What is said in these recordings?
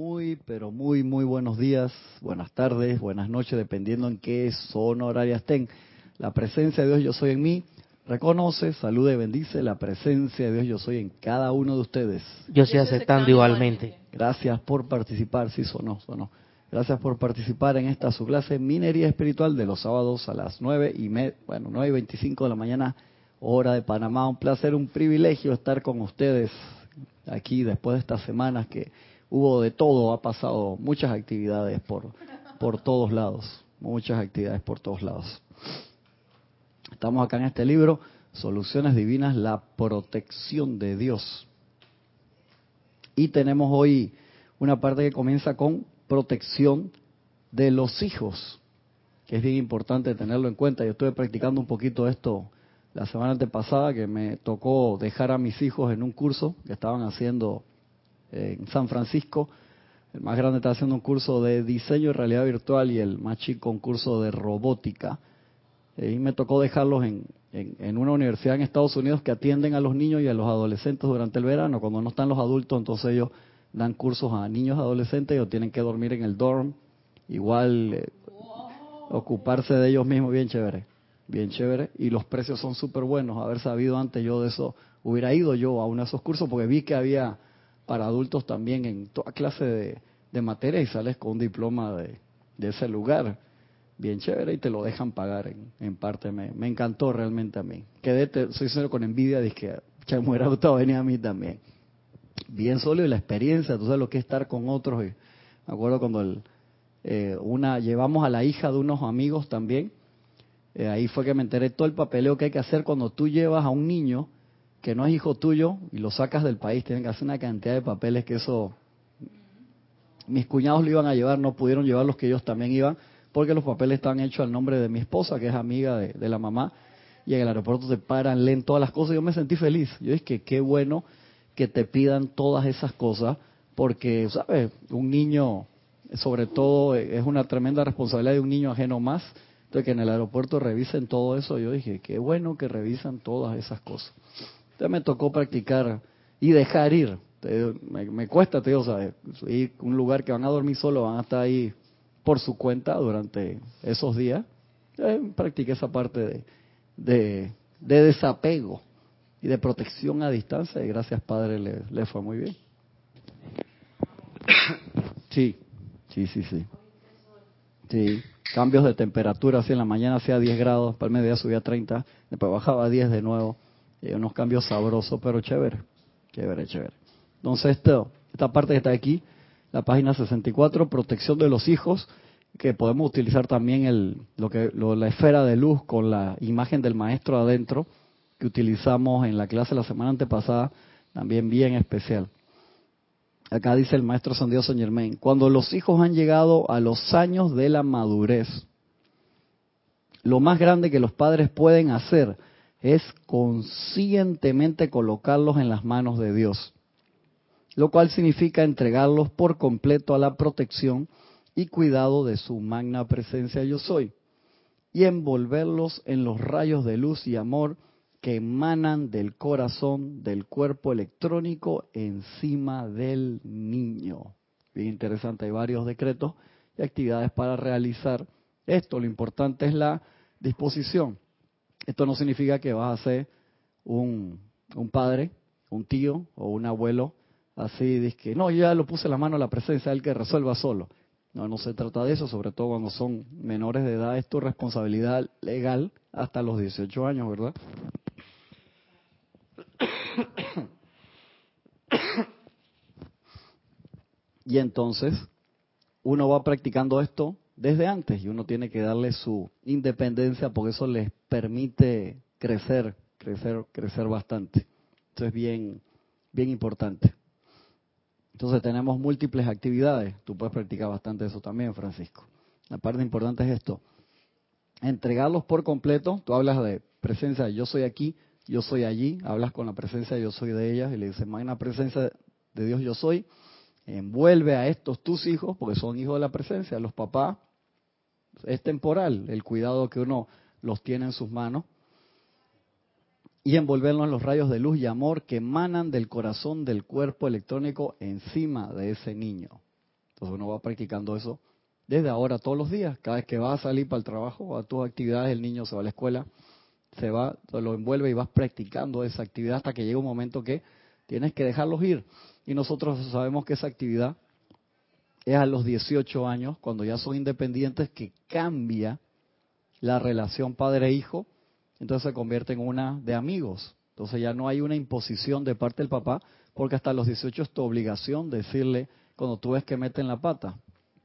Muy, pero muy, muy buenos días, buenas tardes, buenas noches, dependiendo en qué zona horaria estén. La presencia de Dios yo soy en mí. Reconoce, salude, bendice la presencia de Dios yo soy en cada uno de ustedes. Yo estoy aceptando igualmente. Gracias por participar, sí sonó, sonó. Gracias por participar en esta su clase Minería Espiritual de los sábados a las nueve y me, bueno, nueve y veinticinco de la mañana, hora de Panamá. Un placer, un privilegio estar con ustedes aquí después de estas semanas que hubo de todo, ha pasado muchas actividades por, por todos lados, muchas actividades por todos lados. Estamos acá en este libro, Soluciones Divinas, la protección de Dios. Y tenemos hoy una parte que comienza con protección de los hijos, que es bien importante tenerlo en cuenta. Yo estuve practicando un poquito esto la semana antepasada, que me tocó dejar a mis hijos en un curso que estaban haciendo en San Francisco. El más grande está haciendo un curso de diseño de realidad virtual y el más chico un curso de robótica. Y me tocó dejarlos en, en, una universidad en Estados Unidos que atienden a los niños y a los adolescentes durante el verano. Cuando no están los adultos, entonces ellos dan cursos a niños adolescentes, ellos tienen que dormir en el dorm, igual eh, ocuparse de ellos mismos, bien chévere, bien chévere. Y los precios son súper buenos. Haber sabido antes yo de eso, hubiera ido yo a uno de esos cursos porque vi que había para adultos también en toda clase de, de materia y sales con un diploma de, de, ese lugar. Bien chévere y te lo dejan pagar en, en parte. Me, encantó realmente a mí. Quedé, soy sincero, con envidia, dije que me hubiera gustado venir a mí también. Bien sólido y la experiencia, tú sabes lo que es estar con otros. Y me acuerdo cuando el, eh, una llevamos a la hija de unos amigos también. Eh, ahí fue que me enteré todo el papeleo que hay que hacer cuando tú llevas a un niño que no es hijo tuyo y lo sacas del país, tienen que hacer una cantidad de papeles que eso... Mis cuñados lo iban a llevar, no pudieron llevar los que ellos también iban, porque los papeles estaban hechos al nombre de mi esposa, que es amiga de, la mamá, y en el aeropuerto se paran, leen todas las cosas, yo me sentí feliz. Yo dije que qué bueno que te pidan todas esas cosas, porque, ¿sabes? Un niño, sobre todo, es una tremenda responsabilidad de un niño ajeno más, entonces que en el aeropuerto revisen todo eso, yo dije, qué bueno que revisan todas esas cosas me tocó practicar y dejar ir. me, cuesta, te digo, ¿sabes? Ir un lugar que van a dormir solo, van a estar ahí por su cuenta durante esos días. Eh, practiqué esa parte de, de, de, desapego y de protección a distancia y gracias Padre le, le fue muy bien. Sí, sí, sí, sí. Sí, cambios de temperatura, así en la mañana hacía 10 grados, para el mediodía subía a 30, después bajaba a 10 de nuevo. Unos cambios sabrosos, pero chévere. Chévere, chévere. Entonces, esto, esta parte que está aquí, la página 64, protección de los hijos, que podemos utilizar también el, lo que, la esfera de luz con la imagen del maestro adentro, que utilizamos en la clase la semana antepasada, también bien especial. Acá dice el maestro San Dios San Germain, cuando los hijos han llegado a los años de la madurez, lo más grande que los padres pueden hacer es conscientemente colocarlos en las manos de Dios, lo cual significa entregarlos por completo a la protección y cuidado de su magna presencia yo soy, y envolverlos en los rayos de luz y amor que emanan del corazón del cuerpo electrónico encima del niño. Bien interesante, hay varios decretos y actividades para realizar esto. Lo importante es la disposición. Esto no significa que vas a ser un, padre, un tío o un abuelo así, de que no, ya lo puse la mano a la presencia del que resuelva solo. No, no se trata de eso, sobre todo cuando son menores de edad, es tu responsabilidad legal hasta los 18 años, ¿verdad? Y entonces uno va practicando esto desde antes y uno tiene que darle su independencia porque eso les permite crecer, crecer, crecer bastante. Eso es bien, bien importante. Entonces tenemos múltiples actividades. Tú puedes practicar bastante eso también, Francisco. La parte importante es esto. Entregarlos por completo. Tú hablas de presencia, yo soy aquí, yo soy allí. Hablas con la presencia, yo soy de ellas. Y le dices, magna presencia de Dios, yo soy. Envuelve a estos tus hijos, porque son hijos de la presencia. Los papás es temporal el cuidado que uno los tiene en sus manos y envolverlos en los rayos de luz y amor que emanan del corazón del cuerpo electrónico encima de ese niño. Entonces uno va practicando eso desde ahora todos los días. Cada vez que vas a salir para el trabajo, a tus actividades, el niño se va a la escuela, se va, lo envuelve y vas practicando esa actividad hasta que llega un momento que tienes que dejarlos ir. Y nosotros sabemos que esa actividad es a los 18 años, cuando ya son independientes, que cambia la relación padre-hijo, entonces se convierte en una de amigos. Entonces ya no hay una imposición de parte del papá, porque hasta los 18 es tu obligación decirle cuando tú ves que meten la pata,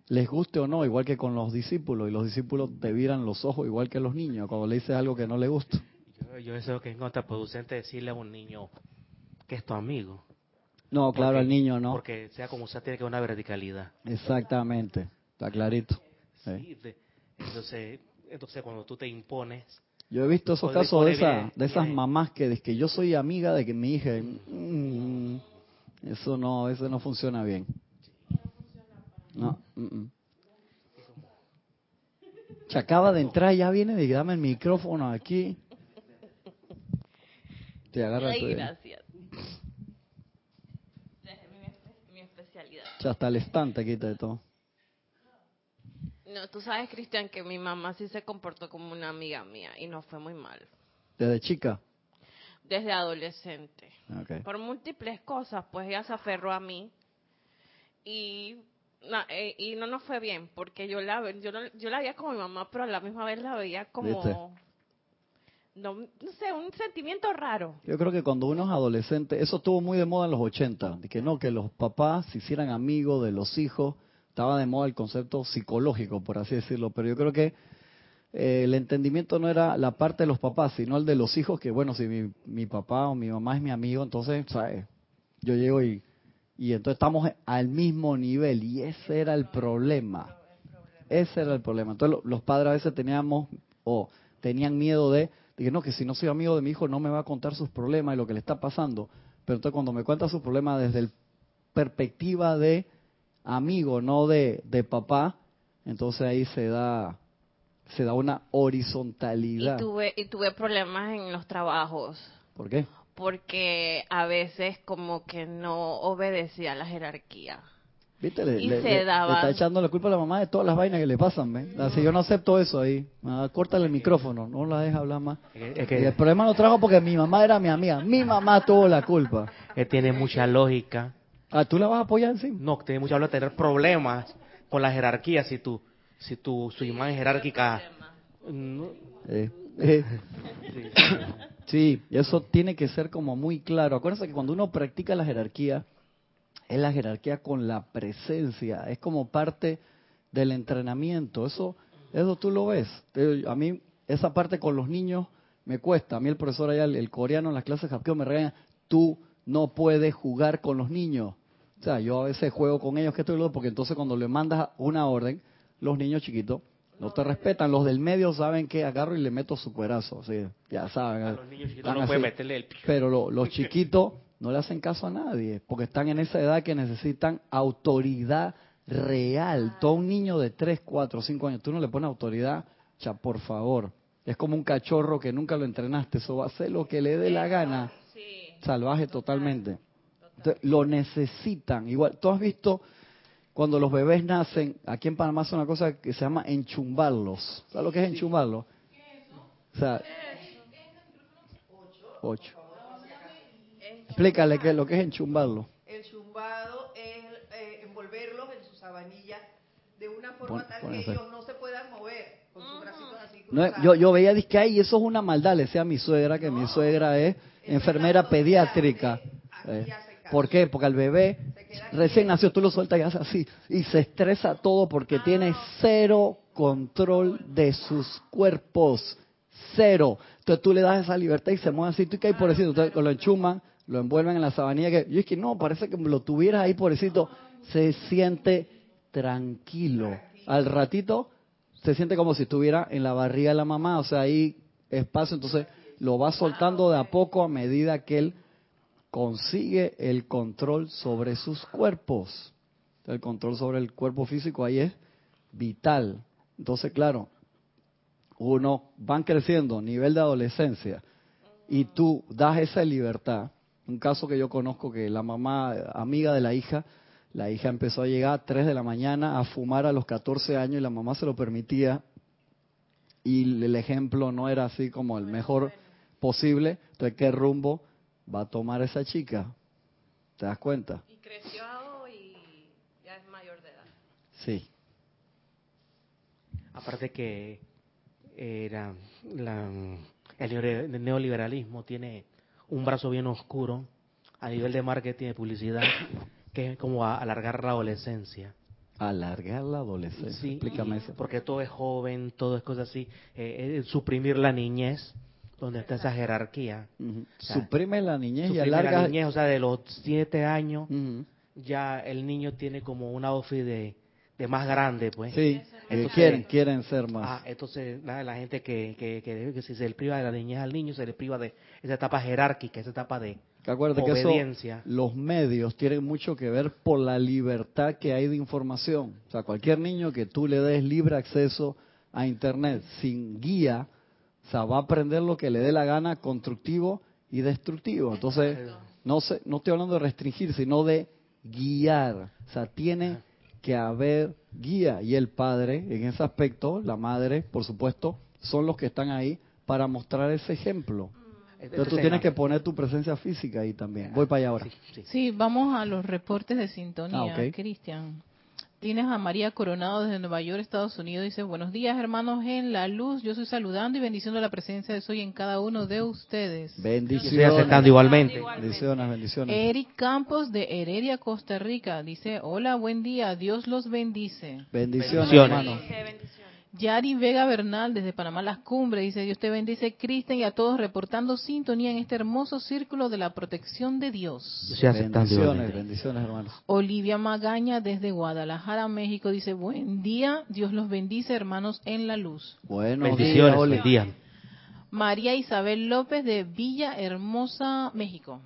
les guste o no, igual que con los discípulos, y los discípulos te viran los ojos igual que los niños cuando le dices algo que no le gusta. Yo, yo eso que es contraproducente decirle a un niño que es tu amigo. No, claro, al niño no. Porque sea como sea, tiene que haber una verticalidad. Exactamente, está clarito. Sí, entonces, entonces cuando tú te impones... Yo he visto esos casos de, esa, de esas mamás que dicen que yo soy amiga de que mi hija... Mm, eso no, eso no funciona bien. No. Se acaba de entrar, ya viene de dame el micrófono aquí. Te agarra Ay, gracias. mi, mi especialidad. Ya hasta el estante quita de todo. No, tú sabes, Cristian, que mi mamá sí se comportó como una amiga mía y no fue muy mal. ¿Desde chica? Desde adolescente. Okay. Por múltiples cosas, pues ella se aferró a mí y no, eh, y no nos fue bien, porque yo la, yo, yo la veía como mi mamá, pero a la misma vez la veía como... No, no, sé, un sentimiento raro. Yo creo que cuando uno es adolescente, eso estuvo muy de moda en los 80, de que no, que los papás se hicieran amigos de los hijos, estaba de moda el concepto psicológico, por así decirlo, pero yo creo que eh, el entendimiento no era la parte de los papás, sino el de los hijos, que bueno, si mi, mi papá o mi mamá es mi amigo, entonces, ¿sabes? Yo llego y y entonces estamos al mismo nivel y ese era el problema. Ese era el problema. Entonces los padres a veces teníamos o tenían miedo de, de que no, que si no soy amigo de mi hijo no me va a contar sus problemas y lo que le está pasando. Pero entonces cuando me cuenta sus problemas desde la perspectiva de amigo, no de, de papá, entonces ahí se da se da una horizontalidad. Y tuve, y tuve problemas en los trabajos. ¿Por qué? porque a veces como que no obedecía a la jerarquía. ¿Viste? Le, y se está echando la culpa a la mamá de todas las vainas que le pasan, ¿ves? Así yo no acepto eso ahí. Ah, córtale el micrófono, no la deja hablar más. Es que, y el problema lo trajo porque mi mamá era mi amiga. Mi mamá tuvo la culpa. Que tiene mucha lógica. Ah, ¿tú la vas a apoyar encima? No, tiene mucha lógica tener problemas con la jerarquía si tú, si tu, su imagen jerárquica... No. Eh, eh. Sí. Sí, eso tiene que ser como muy claro. Acuérdense que cuando uno practica la jerarquía, es la jerarquía con la presencia, es como parte del entrenamiento. Eso, eso tú lo ves. A mí esa parte con los niños me cuesta. A mí el profesor allá, el, coreano en las clases de me regaña, tú no puedes jugar con los niños. O sea, yo a veces juego con ellos, que estoy loco, porque entonces cuando le mandas una orden, los niños chiquitos no te respetan. Los del medio saben que agarro y le meto su cuerazo. ya saben. los niños chiquitos no pueden meterle el... Pero los chiquitos no le hacen caso a nadie, porque están en esa edad que necesitan autoridad real. Todo un niño de 3, 4, 5 años, tú no le pones autoridad, ya por favor. Es como un cachorro que nunca lo entrenaste, eso va a hacer lo que le dé la gana. Salvaje totalmente. Lo necesitan. Igual, tú has visto cuando los bebés nacen, aquí en Panamá hace una cosa que se llama enchumbarlos. ¿Sabes lo que es enchumbarlos? O sea, ocho. Explícale qué es lo que es enchumbarlo. El chumbado es eh, envolverlos en su sabanilla de una forma tal que ellos no se puedan mover con sus bracitos así. No, yo, yo veía que ahí eso es una maldad, le decía a mi suegra que mi suegra es enfermera pediátrica. Eh, ¿Por qué? Porque al bebé recién nació, tú lo sueltas y hace así. Y se estresa todo porque tiene cero control de sus cuerpos. Cero. Entonces tú le das esa libertad y se mueve así. Tú caes pobrecito. Entonces lo enchuman, lo envuelven en la sabanilla. Que, yo es que no, parece que lo tuvieras ahí pobrecito. Se siente tranquilo. Al ratito se siente como si estuviera en la barriga de la mamá. O sea, ahí espacio. Entonces lo va soltando de a poco a medida que él consigue el control sobre sus cuerpos. El control sobre el cuerpo físico ahí es vital. Entonces, claro, uno van creciendo, nivel de adolescencia, y tú das esa libertad. Un caso que yo conozco que la mamá, amiga de la hija, La hija empezó a llegar a 3 de la mañana a fumar a los 14 años y la mamá se lo permitía. Y el ejemplo no era así como el mejor posible. Entonces, ¿qué rumbo va a tomar esa chica? ¿Te das cuenta? Y creció y ya es mayor de edad. Sí. Aparte que era la, el neoliberalismo tiene un brazo bien oscuro a nivel de marketing y publicidad, que es como alargar la adolescencia. Alargar la adolescencia. Sí, Explícame eso. Porque todo es joven, todo es cosa así. Eh, eh, suprimir la niñez, donde está esa jerarquía. Suprime la niñez y alarga. la niñez, o sea, de los siete años, ya el niño tiene como una outfit de, de más grande, pues. Sí, quieren, quieren ser más. Ah, entonces la, gente que, que, que, si se le priva de la niñez al niño, se le priva de esa etapa jerárquica, esa etapa de obediencia. Que los medios tienen mucho que ver por la libertad que hay de información. O sea, cualquier niño que tú le des libre acceso a Internet sin guía, o sea, va a aprender lo que le dé la gana, constructivo y destructivo. Entonces, no, sé, no estoy hablando de restringir, sino de guiar. O sea, tiene que haber guía y el padre en ese aspecto, la madre, por supuesto, son los que están ahí para mostrar ese ejemplo. Mm. Pero tú tienes que poner tu presencia física ahí también. Voy para allá ahora. Sí, vamos a los reportes de sintonía, ah, Cristian. Tienes a María Coronado desde Nueva York, Estados Unidos. Dice, buenos días hermanos en la luz. Yo estoy saludando y bendiciendo la presencia de Soy en cada uno de ustedes. Bendiciones. aceptando igualmente. Bendiciones, bendiciones. Eric Campos de Heredia, Costa Rica. Dice, hola, buen día. Dios los bendice. Bendiciones, hermanos. Yari Vega Bernal desde Panamá Las Cumbres dice Dios te bendice Cristian y a todos reportando sintonía en este hermoso círculo de la protección de Dios. bendiciones, bendiciones hermanos. Olivia Magaña desde Guadalajara, México dice buen día, Dios los bendice hermanos en la luz. Bueno, bendiciones, buen día. María Isabel López de Villa Hermosa, México.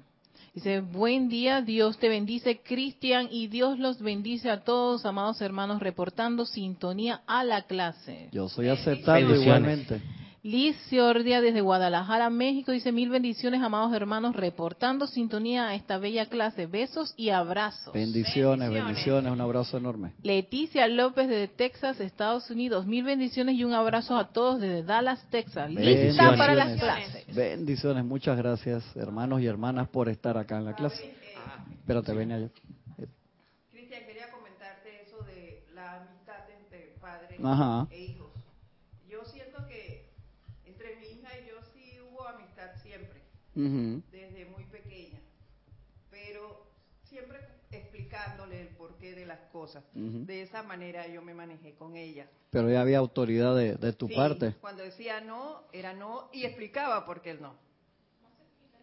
Dice, buen día, Dios te bendice, Cristian, y Dios los bendice a todos, amados hermanos, reportando sintonía a la clase. Yo soy aceptando igualmente. Liz Ciordia desde Guadalajara, México, dice mil bendiciones, amados hermanos, reportando sintonía a esta bella clase. Besos y abrazos. Bendiciones, bendiciones, un abrazo enorme. Leticia López desde Texas, Estados Unidos, mil bendiciones y un abrazo a todos desde Dallas, Texas. Lista para las clases. Bendiciones, muchas gracias, hermanos y hermanas, por estar acá en la clase. Espérate, ven allá. Cristian, quería comentarte eso de la amistad entre padres e desde muy pequeña, pero siempre explicándole el porqué de las cosas. De esa manera yo me manejé con ella. Pero ya había autoridad de, tu parte. Cuando decía no, era no y explicaba por qué el no.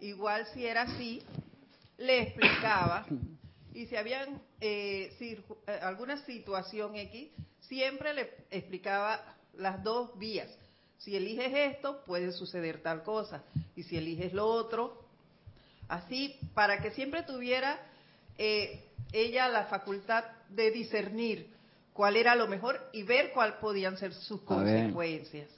Igual si era así, le explicaba. Y si habían eh, eh, alguna situación X, siempre le explicaba las dos vías si eliges esto, puede suceder tal cosa. Y si eliges lo otro, así, para que siempre tuviera eh, ella la facultad de discernir cuál era lo mejor y ver cuáles podían ser sus consecuencias.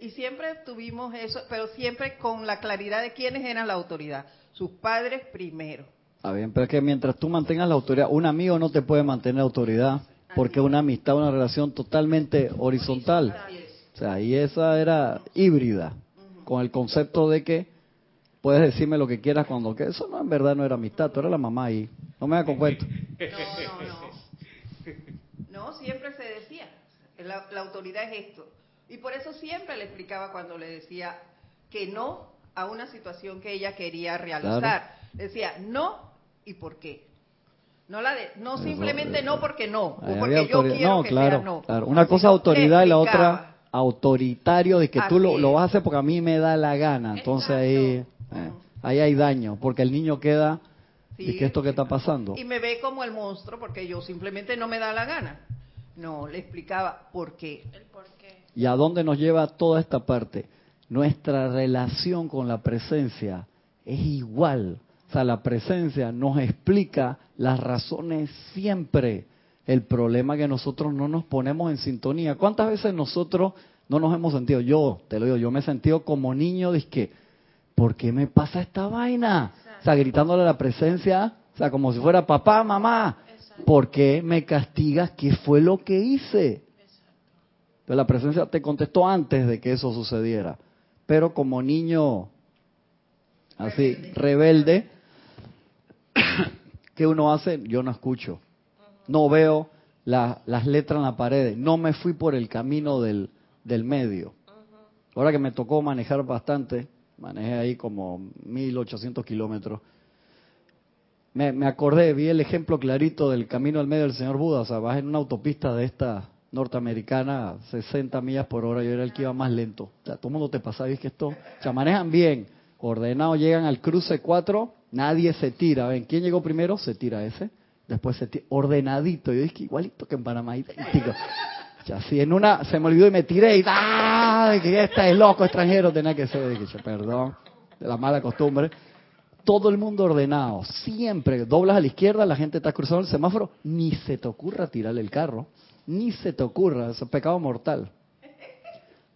Y siempre tuvimos eso, pero siempre con la claridad de quiénes eran la autoridad. Sus padres primero. Está bien, pero es que mientras tú mantengas la autoridad, un amigo no te puede mantener autoridad, porque una amistad, una relación totalmente horizontal. O sea, y esa era híbrida, con el concepto de que puedes decirme lo que quieras cuando que eso no en verdad no era amistad, tú eras la mamá ahí. No me hagas con cuento. No, no, no. No, siempre se decía, la, autoridad es esto. Y por eso siempre le explicaba cuando le decía que no a una situación que ella quería realizar. Decía no y por qué. No la de, no simplemente no porque no, o porque yo quiero que sea no. Claro. Una cosa autoridad y la otra autoritario de que tú lo, lo, vas a hacer porque a mí me da la gana. Entonces ahí, eh, ahí hay daño, porque el niño queda... ¿Y qué esto que está pasando? Y me ve como el monstruo porque yo simplemente no me da la gana. No, le explicaba por qué. El por qué. ¿Y a dónde nos lleva toda esta parte? Nuestra relación con la presencia es igual. O sea, la presencia nos explica las razones siempre el problema que nosotros no nos ponemos en sintonía. ¿Cuántas veces nosotros no nos hemos sentido? Yo, te lo digo, yo me he sentido como niño, que, ¿por qué me pasa esta vaina? O sea, gritándole a la presencia, o sea, como si fuera papá, mamá. ¿por qué me castigas? ¿Qué fue lo que hice? Entonces la presencia te contestó antes de que eso sucediera. Pero como niño así, rebelde, ¿qué uno hace? Yo no escucho. No veo las letras en la pared. No me fui por el camino del, del medio. Ahora que me tocó manejar bastante, manejé ahí como 1800 kilómetros. Me, me, acordé, vi el ejemplo clarito del camino al medio del señor Buda. O sea, vas en una autopista de esta norteamericana, 60 millas por hora, yo era el que iba más lento. O sea, todo el mundo te pasa, y que esto, o sea, manejan bien, ordenados, llegan al cruce 4, nadie se tira. ¿Ven? ¿Quién llegó primero? Se tira ese. Después se tira, ordenadito. Yo dije, igualito que en Panamá, idéntico. Así en una, se me olvidó y me tiré y ¡ay! Que este es loco extranjero, tenía que ser. Perdón, de la mala costumbre. Todo el mundo ordenado, siempre. Doblas a la izquierda, la gente está cruzando el semáforo, ni se te ocurra tirarle el carro. Ni se te ocurra, es un pecado mortal.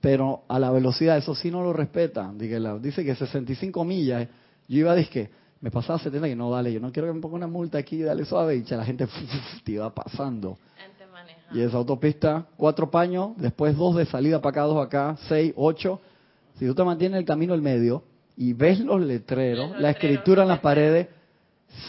Pero a la velocidad, eso sí no lo respetan. Dice que 65 millas. Yo iba a decir que me pasaba 70 y no, dale, yo no quiero que me ponga una multa aquí, dale suave. Y la gente te iba pasando. Y esa autopista, cuatro paños, después dos de salida para acá, dos acá, seis, ocho. Si tú te mantienes en el camino el medio y ves los letreros, la escritura en las paredes,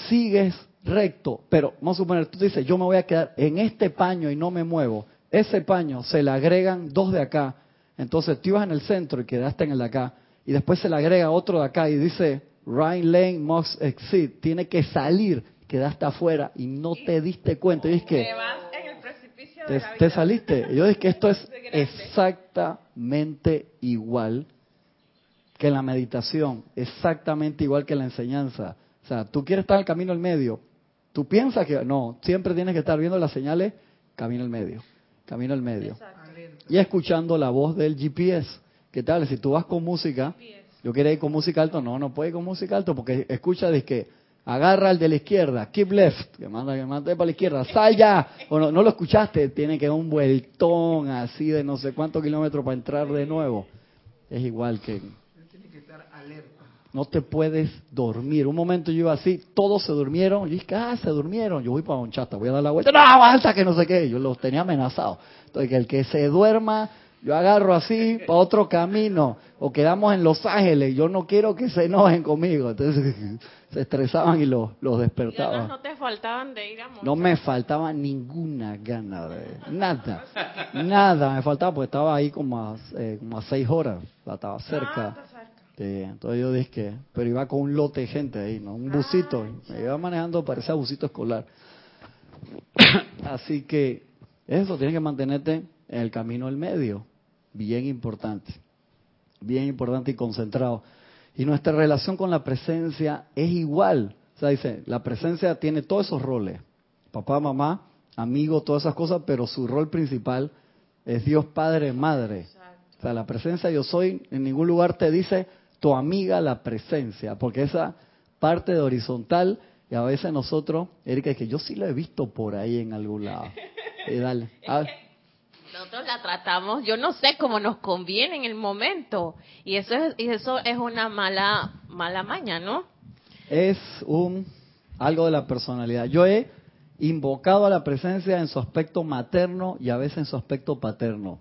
sigues recto. Pero vamos a suponer, tú dices, yo me voy a quedar en este paño y no me muevo. Ese paño se le agregan dos de acá. Entonces tú ibas en el centro y quedaste en el de acá. Y después se le agrega otro de acá y dice, Ryan Lane must exit. Tiene que salir. Quedaste afuera y no te diste cuenta. Y es que te, te, saliste. Yo dije que esto es exactamente igual que la meditación, exactamente igual que la enseñanza. O sea, tú quieres estar en el camino al medio. Tú piensas que no, siempre tienes que estar viendo las señales, camino al medio, camino al medio. Y escuchando la voz del GPS. ¿Qué tal? Si tú vas con música, yo quería ir con música alto, no, no puede ir con música alto porque escucha de que agarra al de la izquierda, keep left, que manda que mande para la izquierda, sal ya, o no, no lo escuchaste, tiene que dar un vueltón así de no sé cuántos kilómetros para entrar de nuevo. Es igual que... Tiene que estar alerta. No te puedes dormir. Un momento yo iba así, todos se durmieron, y dije, ah, se durmieron, yo voy para un chata, voy a dar la vuelta, no, aguanta que no sé qué, yo los tenía amenazados. Entonces, que el que se duerma yo agarro así para otro camino. O quedamos en Los Ángeles. Yo no quiero que se enojen conmigo. Entonces se estresaban y los, los despertaban. no te faltaban de ir a No me faltaba ninguna gana de nada. Nada me faltaba porque estaba ahí como a, eh, como a seis horas. Estaba cerca. entonces yo dije que, pero iba con un lote de gente ahí, ¿no? Un busito. Me iba manejando, parecía busito escolar. Así que eso, tienes que mantenerte en el camino del medio bien importante, bien importante y concentrado. Y nuestra relación con la presencia es igual. O sea, dice, la presencia tiene todos esos roles. Papá, mamá, amigo, todas esas cosas, pero su rol principal es Dios Padre, Madre. O sea, la presencia yo soy, en ningún lugar te dice tu amiga la presencia, porque esa parte de horizontal, y a veces nosotros, Erika, es que yo sí lo he visto por ahí en algún lado. Y dale. Nosotros la tratamos, yo no sé cómo nos conviene en el momento. Y eso es, y eso es una mala, mala maña, ¿no? Es un algo de la personalidad. Yo he invocado a la presencia en su aspecto materno y a veces en su aspecto paterno.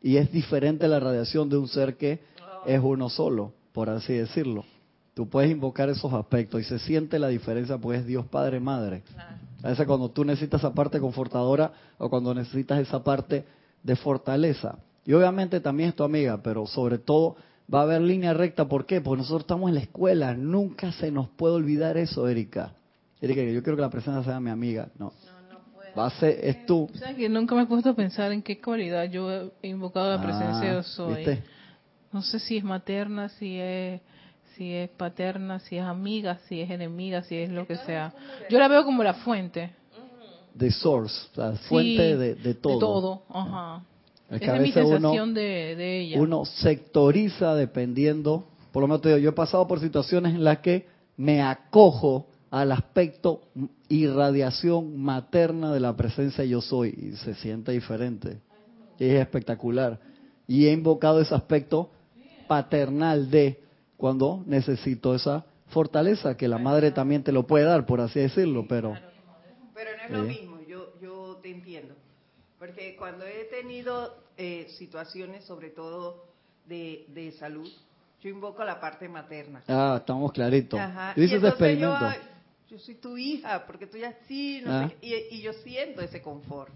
Y es diferente la radiación de un ser que es uno solo, por así decirlo. Tú puedes invocar esos aspectos y se siente la diferencia porque es Dios Padre Madre. A veces cuando tú necesitas esa parte confortadora o cuando necesitas esa parte de fortaleza. Y obviamente también es tu amiga, pero sobre todo va a haber línea recta. ¿Por qué? Porque nosotros estamos en la escuela. Nunca se nos puede olvidar eso, Erika. Erika, yo quiero que la presencia sea mi amiga. No. Va a ser, es tú. O sea, que nunca me he puesto a pensar en qué cualidad yo he invocado la presencia yo ah, soy. No sé si es materna, si es si es paterna, si es amiga, si es enemiga, si es lo que sea. Yo la veo como la fuente de source, la fuente de, todo. De todo, ajá. Esa es mi sensación de, de, ella. Uno sectoriza dependiendo, por lo menos te digo, yo he pasado por situaciones en las que me acojo al aspecto irradiación materna de la presencia yo soy y se siente diferente. Y es espectacular. Y he invocado ese aspecto paternal de cuando necesito esa fortaleza que la madre también te lo puede dar, por así decirlo, pero es lo mismo. Porque cuando he tenido eh, situaciones, sobre todo de, de salud, yo invoco la parte materna. Ah, estamos claritos. Ajá. Yo Y entonces experimento. Yo, yo soy tu hija, porque tú ya sí, no Ah. sé y, y yo siento ese confort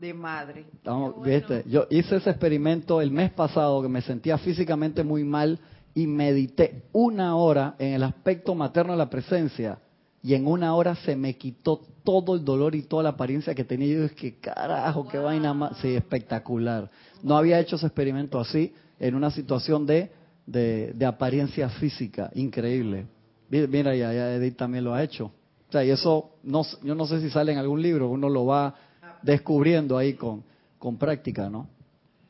de madre. Estamos- bueno. ¿viste? Yo hice ese experimento el mes pasado que me sentía físicamente muy mal y medité una hora en el aspecto materno de la presencia y en una hora se me quitó todo el dolor y toda la apariencia que tenía. Yo dije, que carajo, qué vaina más. Sí, espectacular. No había hecho ese experimento así en una situación de, de, de apariencia física. Increíble. Mi- Mira, ya, ya Edith también lo ha hecho. O sea, y eso, no, yo no sé si sale en algún libro, uno lo va descubriendo ahí con, con práctica, ¿no?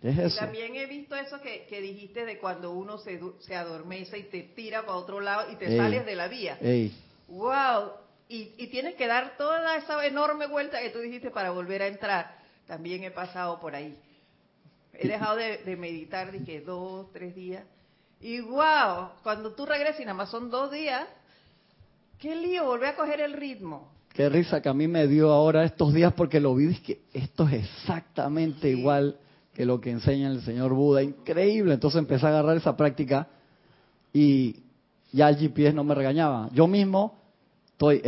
Es Y eso. también he visto eso que, que dijiste de cuando uno se, se adormece y te tira para otro lado y te Ey. sales de la vía. Ey, ¡Wow! Y, y tienes que dar toda esa enorme vuelta que tú dijiste para volver a entrar. También he pasado por ahí. He dejado de, de meditar, dije, dos, tres días. Y wow, cuando tú regresas y nada más son dos días, qué lío, volver a coger el ritmo. qué risa que a mí me dio ahora estos días porque lo vi, es que esto es exactamente Sí. igual que lo que enseña el señor Buda. Increíble. Entonces empecé a agarrar esa práctica y ya el GPS no me regañaba. Yo mismo estoy,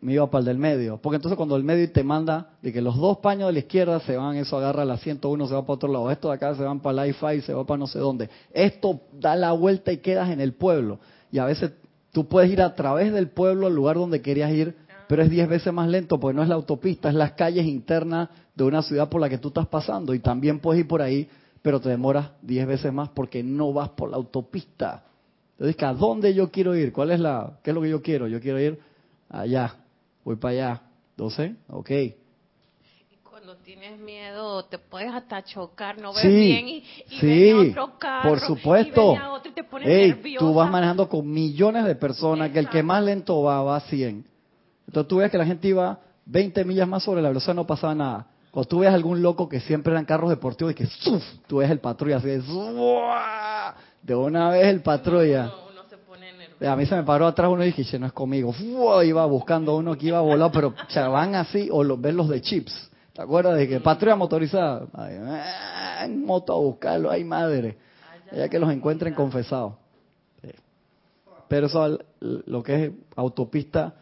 me iba para el del medio. Porque entonces cuando el medio te manda de que los dos paños de la izquierda se van, eso agarra la 101, se va para otro lado. Esto de acá se van para la i se va para no sé dónde. Esto da la vuelta y quedas en el pueblo. Y a veces tú puedes ir a través del pueblo al lugar donde querías ir, pero es 10 veces más lento porque no es la autopista, es las calles internas de una ciudad por la que tú estás pasando. Y también puedes ir por ahí, pero te demoras 10 veces más porque no vas por la autopista. Entonces, ¿a dónde yo quiero ir? ¿Cuál es la, qué es lo que yo quiero? Yo quiero ir allá, voy para allá. Entonces, ok. Y cuando tienes miedo, te puedes hasta chocar, no ves Sí, bien y, y sí, otro carro. por supuesto. Y venía otro y te pones Ey, tú vas manejando con millones de personas, que el que más lento va, va a 100. Entonces tú ves que la gente iba 20 millas más sobre la velocidad, no pasaba nada. Cuando tú ves algún loco que siempre eran carros deportivos y que ¡zuf! tú ves el patrulla así de. De una vez el patrulla. Uno, uno se pone nervioso. A mí se me paró atrás uno y dije, "Che, no es conmigo. ¡Fua! Iba buscando uno que iba volado, pero cha, van así, o los ves los de chips. ¿Te acuerdas de que patrulla motorizada? Ay, ah, en moto a buscarlo, ay madre. Ya que los encuentren confesados. Pero eso, lo que es autopista,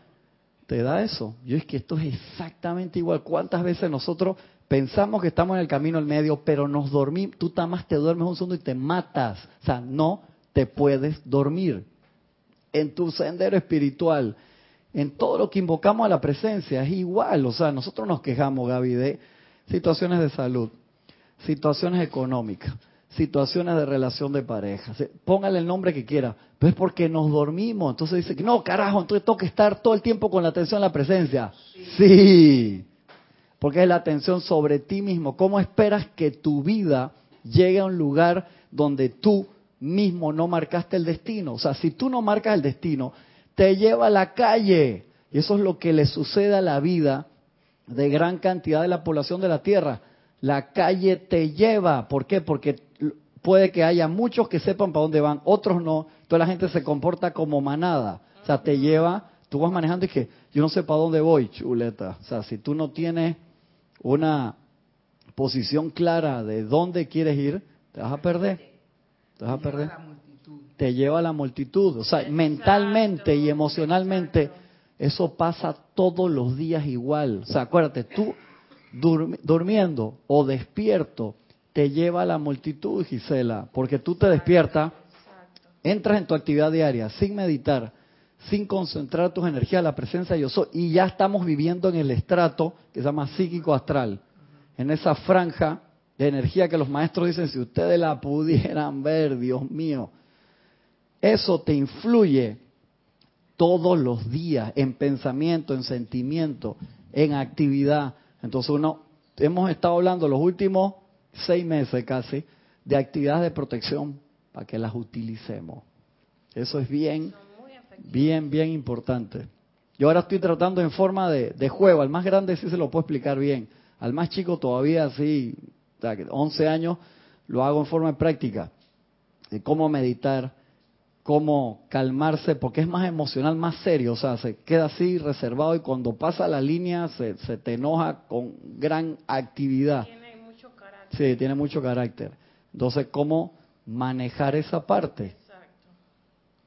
te da eso. Yo es que esto es exactamente igual. ¿Cuántas veces nosotros pensamos que estamos en el camino al medio, pero nos dormimos? Tú nada más te duermes un segundo y te matas. O sea, no te puedes dormir. En tu sendero espiritual, en todo lo que invocamos a la presencia, es igual. O sea, nosotros nos quejamos, Gaby, de situaciones de salud, situaciones económicas, situaciones de relación de pareja. Póngale el nombre que quiera, pero es porque nos dormimos. Entonces dice que no, carajo, entonces tengo que estar todo el tiempo con la atención en la presencia. Sí, porque es la atención sobre ti mismo. ¿Cómo esperas que tu vida llegue a un lugar donde tú mismo no marcaste el destino? O sea, si tú no marcas el destino, te lleva a la calle. Y eso es lo que le sucede a la vida de gran cantidad de la población de la Tierra. La calle te lleva. ¿Por qué? Porque puede que haya muchos que sepan para dónde van, otros no. Toda la gente se comporta como manada. O sea, te lleva, tú vas manejando y que yo no sé para dónde voy, chuleta. O sea, si tú no tienes una posición clara de dónde quieres ir, te vas a perder. Te vas a perder. Te lleva a la multitud. O sea, mentalmente y emocionalmente, eso pasa todos los días igual. O sea, acuérdate, tú durmi- durmiendo o despierto, te lleva a la multitud, Gisela, porque tú te despiertas, entras en tu actividad diaria sin meditar, sin concentrar tus energías a la presencia de yo soy, y ya estamos viviendo en el estrato que se llama psíquico astral, en esa franja de energía que los maestros dicen, si ustedes la pudieran ver, Dios mío, eso te influye todos los días en pensamiento, en sentimiento, en actividad. Entonces uno, hemos estado hablando los últimos seis meses casi de actividades de protección para que las utilicemos. Eso es bien, bien, bien importante. Yo ahora estoy tratando en forma de, de juego. Al más grande sí se lo puedo explicar bien. Al más chico todavía sí, o sea, que 11 años, lo hago en forma de práctica. De cómo meditar, cómo calmarse, porque es más emocional, más serio, o sea, se queda así reservado y cuando pasa la línea se, se te enoja con gran actividad. Tiene mucho carácter. Sí, tiene mucho carácter. Entonces, ¿cómo manejar esa parte?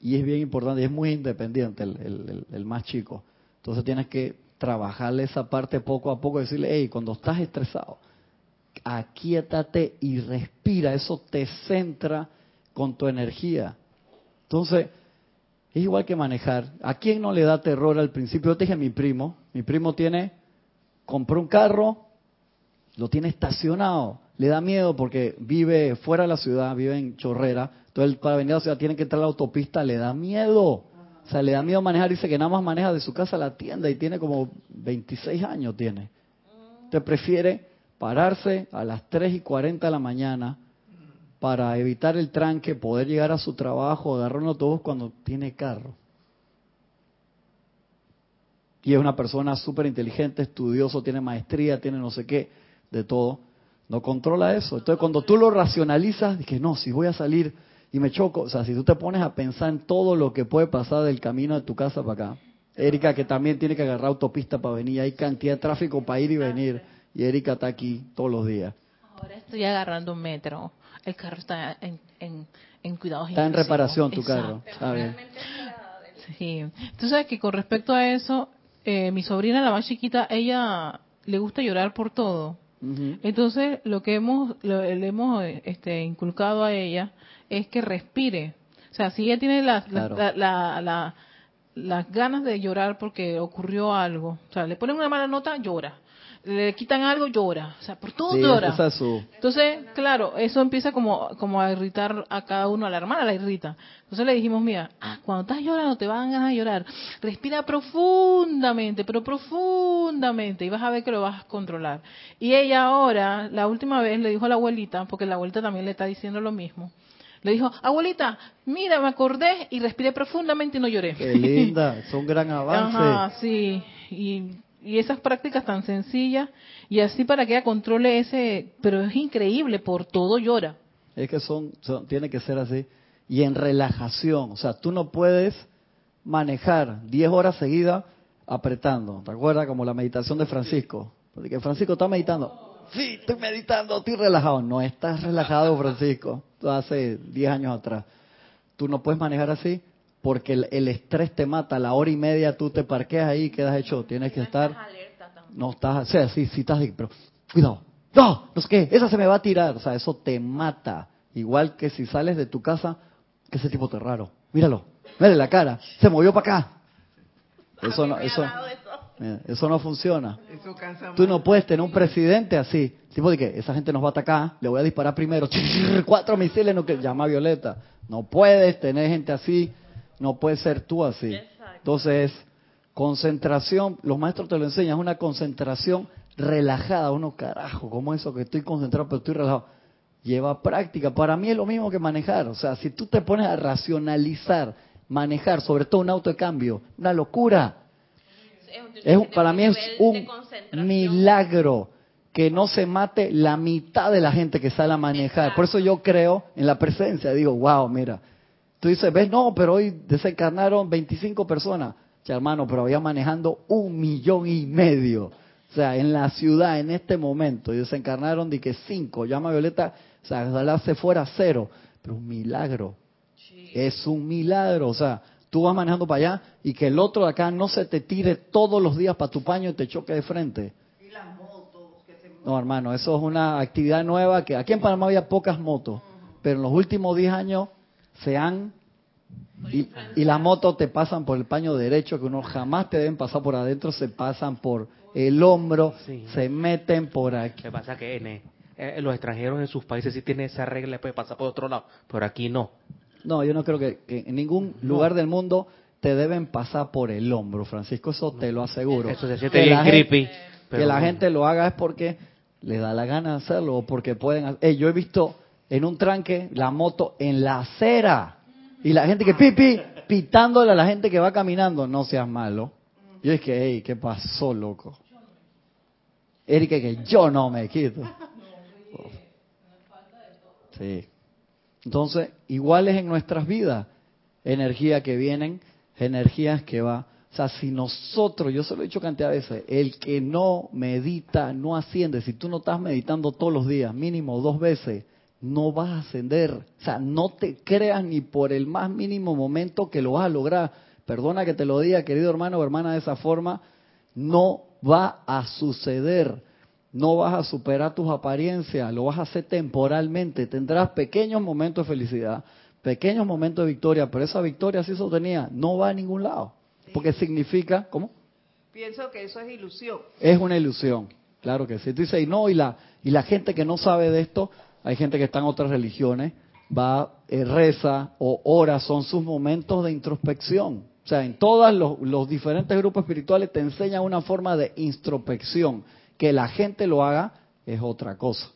Y es bien importante, es muy independiente el más chico. Entonces tienes que trabajarle esa parte poco a poco, decirle, hey, cuando estás estresado, aquíétate y respira, eso te centra con tu energía. Entonces, es igual que manejar. ¿A quién no le da terror al principio? Yo te dije a mi primo, mi primo tiene, compró un carro, lo tiene estacionado, le da miedo porque vive fuera de la ciudad, vive en Chorrera, entonces para venir a la ciudad tiene que entrar a la autopista, le da miedo. O sea, le da miedo manejar, dice que nada más maneja de su casa a la tienda y tiene como 26 años tiene. Usted prefiere pararse a las 3 y 40 de la mañana para evitar el tranque, poder llegar a su trabajo, agarrar un autobús cuando tiene carro. Y es una persona súper inteligente, estudioso, tiene maestría, tiene no sé qué, de todo. No controla eso. Entonces cuando tú lo racionalizas, que no, si voy a salir y me choco, o sea, si tú te pones a pensar en todo lo que puede pasar del camino de tu casa para acá. Erika que también tiene que agarrar autopista para venir, hay cantidad de tráfico para ir y venir. Y Erika está aquí todos los días. Ahora estoy agarrando un metro. El carro está en, en, en cuidados Está en reparación tu Exacto. carro. Bien. Sí. Tú sabes que con respecto a eso, eh, mi sobrina, la más chiquita, ella le gusta llorar por todo. Entonces, lo que hemos, lo- le hemos este, inculcado a ella es que respire. O sea, si ella tiene las, las- Claro. la- la- la- las ganas de llorar porque ocurrió algo, o sea, le ponen una mala nota, llora. Le quitan algo, llora. O sea, por todo Sí, llora. esa es su... Entonces, claro, eso empieza como, como a irritar a cada uno, a la hermana la irrita. Entonces le dijimos, mira, ah, cuando estás llorando te van a llorar, respira profundamente, pero profundamente, y vas a ver que lo vas a controlar. Y ella ahora, la última vez, le dijo a la abuelita, porque la abuelita también le está diciendo lo mismo, le dijo, abuelita, mira, me acordé y respiré profundamente y no lloré. Qué linda, es un gran avance. Ajá, sí. Y, y esas prácticas tan sencillas, y así para que ella controle ese, pero es increíble, por todo llora. Es que son, son- tiene que ser así. Y en relajación, o sea, tú no puedes manejar 10 horas seguidas apretando. ¿Te acuerdas? Como la meditación de Francisco. Porque Francisco está meditando. Sí, estoy meditando, estoy relajado. No estás relajado, Francisco. Hace 10 años atrás. Tú no puedes manejar así porque el, el estrés te mata. A la hora y media tú te parqueas ahí y quedas hecho. Tienes que estar no estás, o sea, sí, sí estás, pero cuidado, no, no sé qué, esa se me va a tirar, o sea, eso te mata. Igual que si sales de tu casa, que ese tipo te raro, míralo, mírale la cara, se movió para acá. Eso no, eso, eso no funciona. Eso cansa Tú no puedes tener un presidente así, tipo de que esa gente nos va a atacar, le voy a disparar primero, cuatro misiles, no que llama a Violeta. No puedes tener gente así, no puedes ser tú así. Entonces, concentración, los maestros te lo enseñan, es una concentración relajada. Uno, carajo, ¿cómo eso que estoy concentrado pero estoy relajado? Lleva práctica. Para mí es lo mismo que manejar. O sea, si tú te pones a racionalizar, manejar, sobre todo un auto de cambio, una locura. Es, un- para mí es un milagro que no se mate la mitad de la gente que sale a manejar. Por eso yo creo en la presencia. Digo, wow, mira. Tú dices, ves, no, pero hoy desencarnaron 25 personas. Ya, hermano, pero había manejando un millón y medio. O sea, en la ciudad, en este momento, y desencarnaron de que cinco. Llama a Violeta, o sea, ojalá se fuera cero. Pero un milagro. Es un milagro. O sea, tú vas manejando para allá y que el otro de acá no se te tire todos los días para tu paño y te choque de frente. No, hermano, eso es una actividad nueva que aquí en Panamá había pocas motos, pero en los últimos 10 años se han... Y, y las motos te pasan por el paño derecho, que uno jamás te deben pasar por adentro, se pasan por el hombro, Sí. se meten por aquí. Lo que pasa es que en, eh, los extranjeros en sus países sí tienen esa regla, puede pasar por otro lado, pero aquí no. No, yo no creo que, que en ningún lugar del mundo te deben pasar por el hombro, Francisco, eso te lo aseguro. Eso se siente Que bien la gente- creepy. que la bueno. gente lo haga es porque le da la gana de hacerlo o porque pueden. ha- Ey, yo he visto en un tranque la moto en la acera y la gente que pipi pitándole a la gente que va caminando, no seas malo. Yo es que, hey, ¿qué pasó, loco? Erika, que yo no me quito. Sí. Entonces, igual es en nuestras vidas. energía que vienen, energías que va. O sea, si nosotros, yo se lo he dicho cantidad de veces, el que no medita no asciende. Si tú no estás meditando todos los días, mínimo dos veces, no vas a ascender. O sea, no te creas ni por el más mínimo momento que lo vas a lograr. Perdona que te lo diga, querido hermano o hermana, de esa forma, no va a suceder. No vas a superar tus apariencias, lo vas a hacer temporalmente. Tendrás pequeños momentos de felicidad, pequeños momentos de victoria, pero esa victoria si sostenía no va a ningún lado. Porque significa, ¿cómo? Pienso que eso es ilusión. Es una ilusión, claro que sí. Tú dices, y no, y la, y la gente que no sabe de esto, hay gente que está en otras religiones, va, eh, reza o ora, son sus momentos de introspección. O sea, en todos los, los diferentes grupos espirituales te enseñan una forma de introspección. Que la gente lo haga es otra cosa.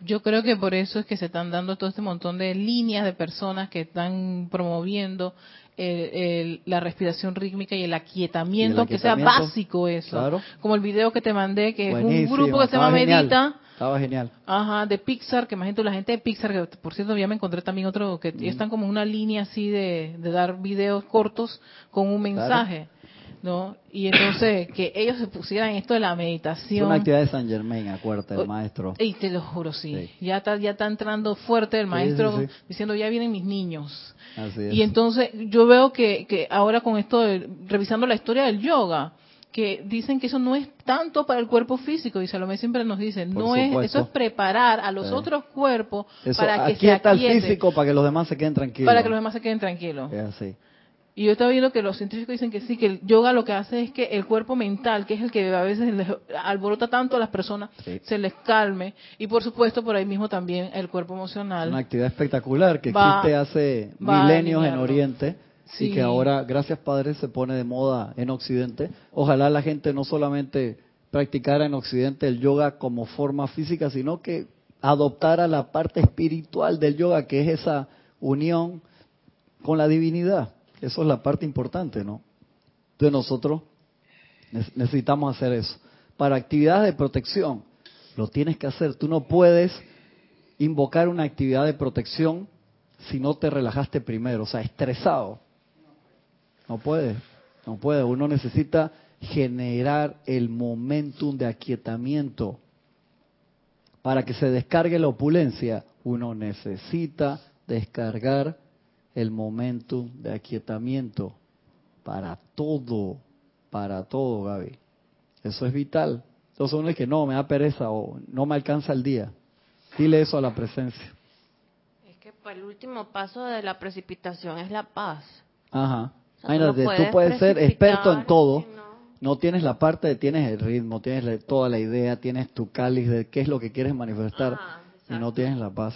Yo creo que por eso es que se están dando todo este montón de líneas de personas que están promoviendo la respiración rítmica y el aquietamiento, que sea básico eso. Como el video que te mandé, que es un grupo que se llama Medita. Estaba genial. Ajá, de Pixar, que imagínate la gente de Pixar, que por cierto ya me encontré también otro, que están como una línea así de, dar videos cortos con un mensaje. ¿no? Y entonces que ellos se pusieran esto de la meditación. Es una actividad de San Germain, acuérdate, el maestro. Y te lo juro, sí. Ya está ya está entrando fuerte el maestro diciendo, ya vienen mis niños. Y entonces yo veo que, que ahora con esto, revisando la historia del yoga, que dicen que eso no es tanto para el cuerpo físico, y Salomé siempre nos dice, no es, eso es preparar a los otros cuerpos para que se aquieten. el físico para que los demás se queden tranquilos. Para que los demás se queden tranquilos. Es así. Y yo estaba viendo que los científicos dicen que sí, que el yoga lo que hace es que el cuerpo mental, que es el que a veces les alborota tanto a las personas, se les calme. Y por supuesto, por ahí mismo también el cuerpo emocional. Una actividad espectacular que existe hace milenios en Oriente y que ahora, gracias Padre, se pone de moda en Occidente. Ojalá la gente no solamente practicara en Occidente el yoga como forma física, sino que adoptara la parte espiritual del yoga, que es esa unión con la divinidad. Eso es la parte importante, ¿no? Entonces nosotros necesitamos hacer eso. Para actividades de protección, lo tienes que hacer. Tú no puedes invocar una actividad de protección si no te relajaste primero, o sea, estresado. No puede, no puede. Uno necesita generar el momentum de aquietamiento. Para que se descargue la opulencia, uno necesita descargar el momento de aquietamiento para todo, para todo, Gaby. Eso es vital. Entonces uno es que no, me da pereza o no me alcanza el día. Dile eso a la presencia. Es que el último paso de la precipitación es la paz. Ajá. Tú, puedes ser experto en todo. No. tienes la parte de, tienes el ritmo, tienes toda la idea, tienes tu cáliz de qué es lo que quieres manifestar y no tienes la paz.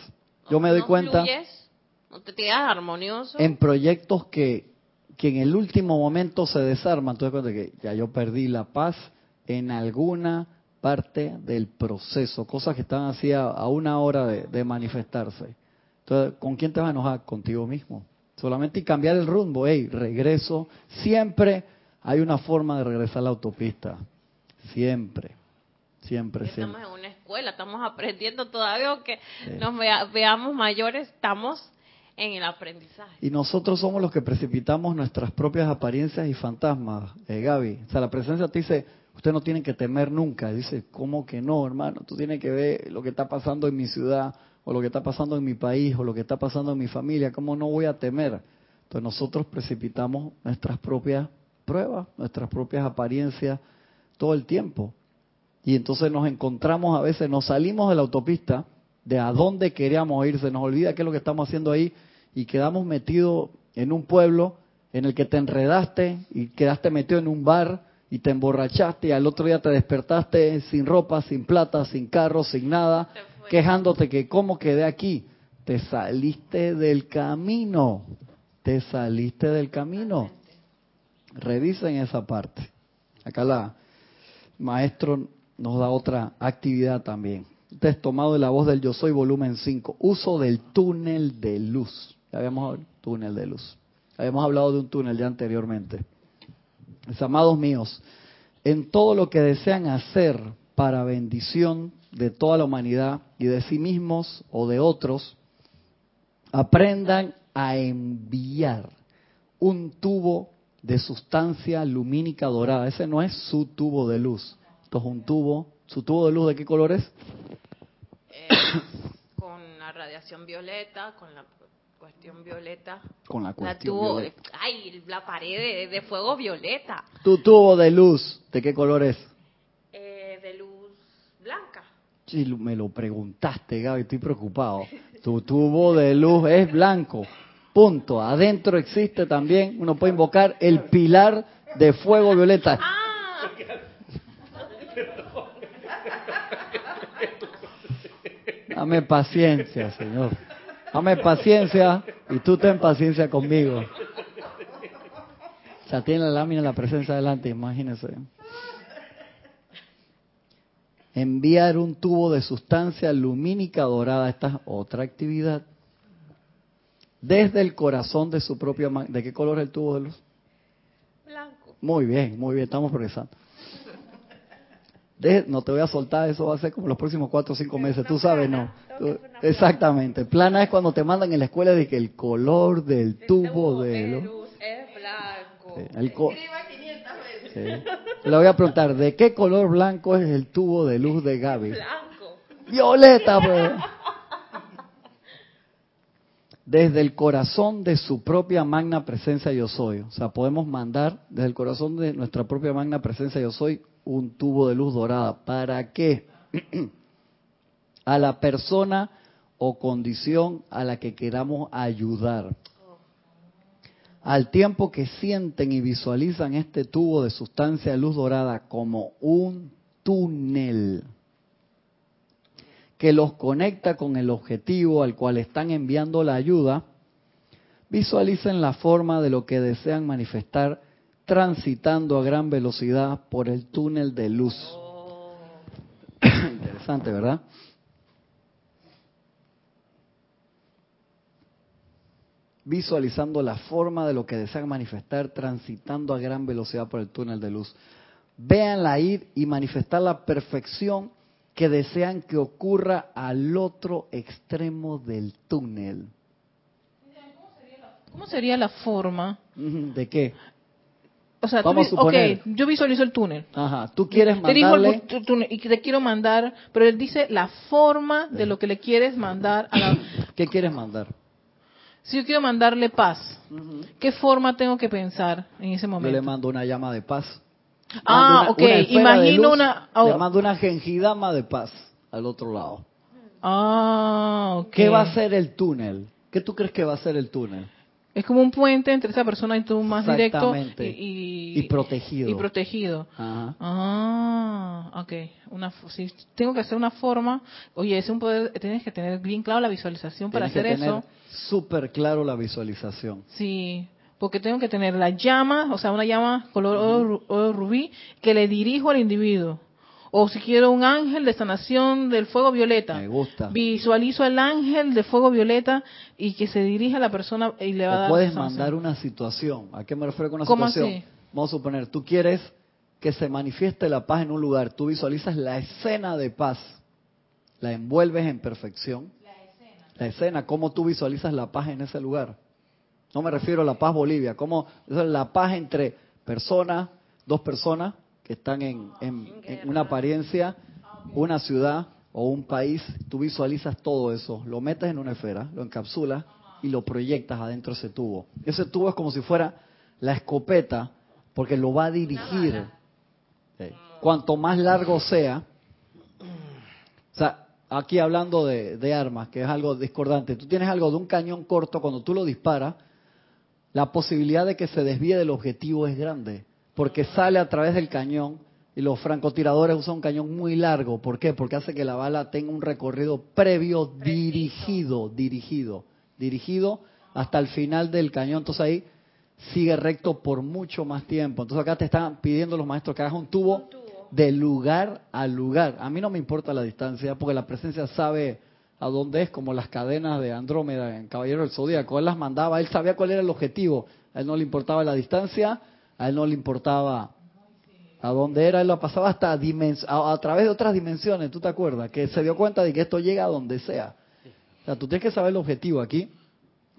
Yo me doy cuenta... No te quedas armonioso. En proyectos que, que en el último momento se desarman, tú te cuenta que ya yo perdí la paz en alguna parte del proceso, cosas que están así a, una hora de, manifestarse. Entonces, ¿con quién te vas a enojar? Contigo mismo. Solamente cambiar el rumbo, hey, regreso. Siempre hay una forma de regresar a la autopista. Siempre. Siempre, estamos siempre. en una escuela, estamos aprendiendo todavía, aunque nos veamos mayores, estamos en el aprendizaje. Y nosotros somos los que precipitamos nuestras propias apariencias y fantasmas, eh, Gaby. O sea, la presencia te dice, usted no tiene que temer nunca. Dice, ¿cómo que no, hermano? Tú tienes que ver lo que está pasando en mi ciudad, o lo que está pasando en mi país, o lo que está pasando en mi familia. ¿Cómo no voy a temer? Entonces nosotros precipitamos nuestras propias pruebas, nuestras propias apariencias todo el tiempo. Y entonces nos encontramos a veces, nos salimos de la autopista de a dónde queríamos ir, se nos olvida qué es lo que estamos haciendo ahí y quedamos metidos en un pueblo en el que te enredaste y quedaste metido en un bar y te emborrachaste y al otro día te despertaste sin ropa, sin plata, sin carro, sin nada, quejándote que cómo quedé aquí. Te saliste del camino, te saliste del camino. Revisen esa parte. Acá la maestro nos da otra actividad también texto tomado de la voz del Yo Soy, volumen 5. Uso del túnel de luz. Ya habíamos hablado túnel de luz. Habíamos hablado de un túnel ya anteriormente. Mis amados míos, en todo lo que desean hacer para bendición de toda la humanidad y de sí mismos o de otros, aprendan a enviar un tubo de sustancia lumínica dorada. Ese no es su tubo de luz. Esto es un tubo. ¿Su tubo de luz de qué color es? Con la radiación violeta, con la cuestión violeta. Con la La cuestión tubo, violeta. ay, la pared de, de fuego violeta, Tu tubo de luz, ¿de qué color es? eh, de luz lo- me lo preguntaste, Gaby, estoy preocupado. Tu tubo de luz es blanco. Punto. Adentro existe también, uno puede invocar el pilar de fuego violeta. Ah, Dame paciencia, Señor. Dame paciencia y tú ten paciencia conmigo. Sea, tiene la lámina la presencia delante, imagínese. Enviar un tubo de sustancia lumínica dorada, esta es otra actividad. Desde el corazón de su propia mano. ¿De qué color es el tubo de luz? blanco. Muy bien, muy bien, estamos progresando. De- no te voy a soltar, eso va a ser como los próximos cuatro o cinco meses, tú sabes, no. Tú- exactamente, plana es cuando te mandan en la escuela de que el color del tubo de luz. luz es blanco. El co- Escriba 500 veces. sí. Le voy a preguntar, ¿de qué color blanco es el tubo de luz de Gaby? Blanco. Violeta, pues. Desde el corazón de su propia magna presencia yo soy. O sea, podemos mandar desde el corazón de nuestra propia magna presencia yo soy un tubo de luz dorada. ¿Para qué? a la persona o condición a la que queramos ayudar. Al tiempo que sienten y visualizan este tubo de sustancia luz dorada como un túnel que los conecta con el objetivo al cual están enviando la ayuda, visualicen la forma de lo que desean manifestar transitando a gran velocidad por el túnel de luz. Interesante, ¿verdad? Visualizando la forma de lo que desean manifestar transitando a gran velocidad por el túnel de luz. Véanla ir y manifestar la perfección que desean que ocurra al otro extremo del túnel. ¿Cómo sería la forma? ¿De qué? O sea, tú Vamos a vi- suponer. ok, yo visualizo el túnel. Ajá, tú quieres Te dijo el mandarle... túnel y te quiero mandar, pero él dice la forma de lo que le quieres mandar a la... ¿Qué quieres mandar? Si yo quiero mandarle paz, ¿qué forma tengo que pensar en ese Yo le momento? mando una llama de paz. Ah, Mando ok, de imagino luz, una- Le oh. mando una gengidama de paz al otro lado. Ah, ok. ¿Qué va a ser el túnel? ¿Qué tú crees que va a ser el túnel? Es como un puente entre esa persona y tú más directo. Y, Y protegido. Y protegido. Ajá. Ah, ok. Una, si tengo que hacer una forma, oye, es un poder, tienes que tener bien claro la visualización para Tienes hacer que tener eso. súper claro la visualización. Sí, porque tengo que tener la llama, o sea, una llama color oro rubí que le dirijo al individuo. O si quiero un ángel de sanación del fuego violeta. Me gusta. Visualizo el ángel de fuego violeta y que se dirija a la persona y le va a dar puedes mandar una situación. ¿A qué me refiero con una ¿Cómo situación? así? Vamos a suponer, tú quieres que se manifieste la paz en un lugar. Tú visualizas la escena de paz. La envuelves en perfección. La escena. La escena, cómo tú visualizas la paz en ese lugar. No me refiero a la paz Bolivia, cómo es la paz entre personas, dos personas que están en, en- en una apariencia, una ciudad o un país. Tú visualizas todo eso, lo metes en una esfera, lo encapsulas y lo proyectas adentro de ese tubo. Ese tubo es como si fuera la escopeta, porque lo va a dirigir. Cuanto más largo sea, o sea, aquí hablando de, de armas, que es algo discordante, tú tienes algo de un cañón corto, cuando tú lo disparas, la posibilidad de que se desvíe del objetivo es grande, porque sale a través del cañón y los francotiradores usan un cañón muy largo. ¿Por qué? Porque hace que la bala tenga un recorrido previo dirigido, dirigido, dirigido hasta el final del cañón. Entonces ahí sigue recto por mucho más tiempo. Entonces acá te están pidiendo los maestros que hagas un tubo de lugar a lugar. A mí no me importa la distancia porque la presencia sabe a dónde es, como las cadenas de Andrómeda en Caballero del Zodíaco. Él las mandaba, él sabía cuál era el objetivo. A él no le importaba la distancia, a él no le importaba a dónde era, él lo pasaba hasta a, a través de otras dimensiones, ¿tú te acuerdas? Que se dio cuenta de que esto llega a donde sea. O sea, tú tienes que saber el objetivo aquí.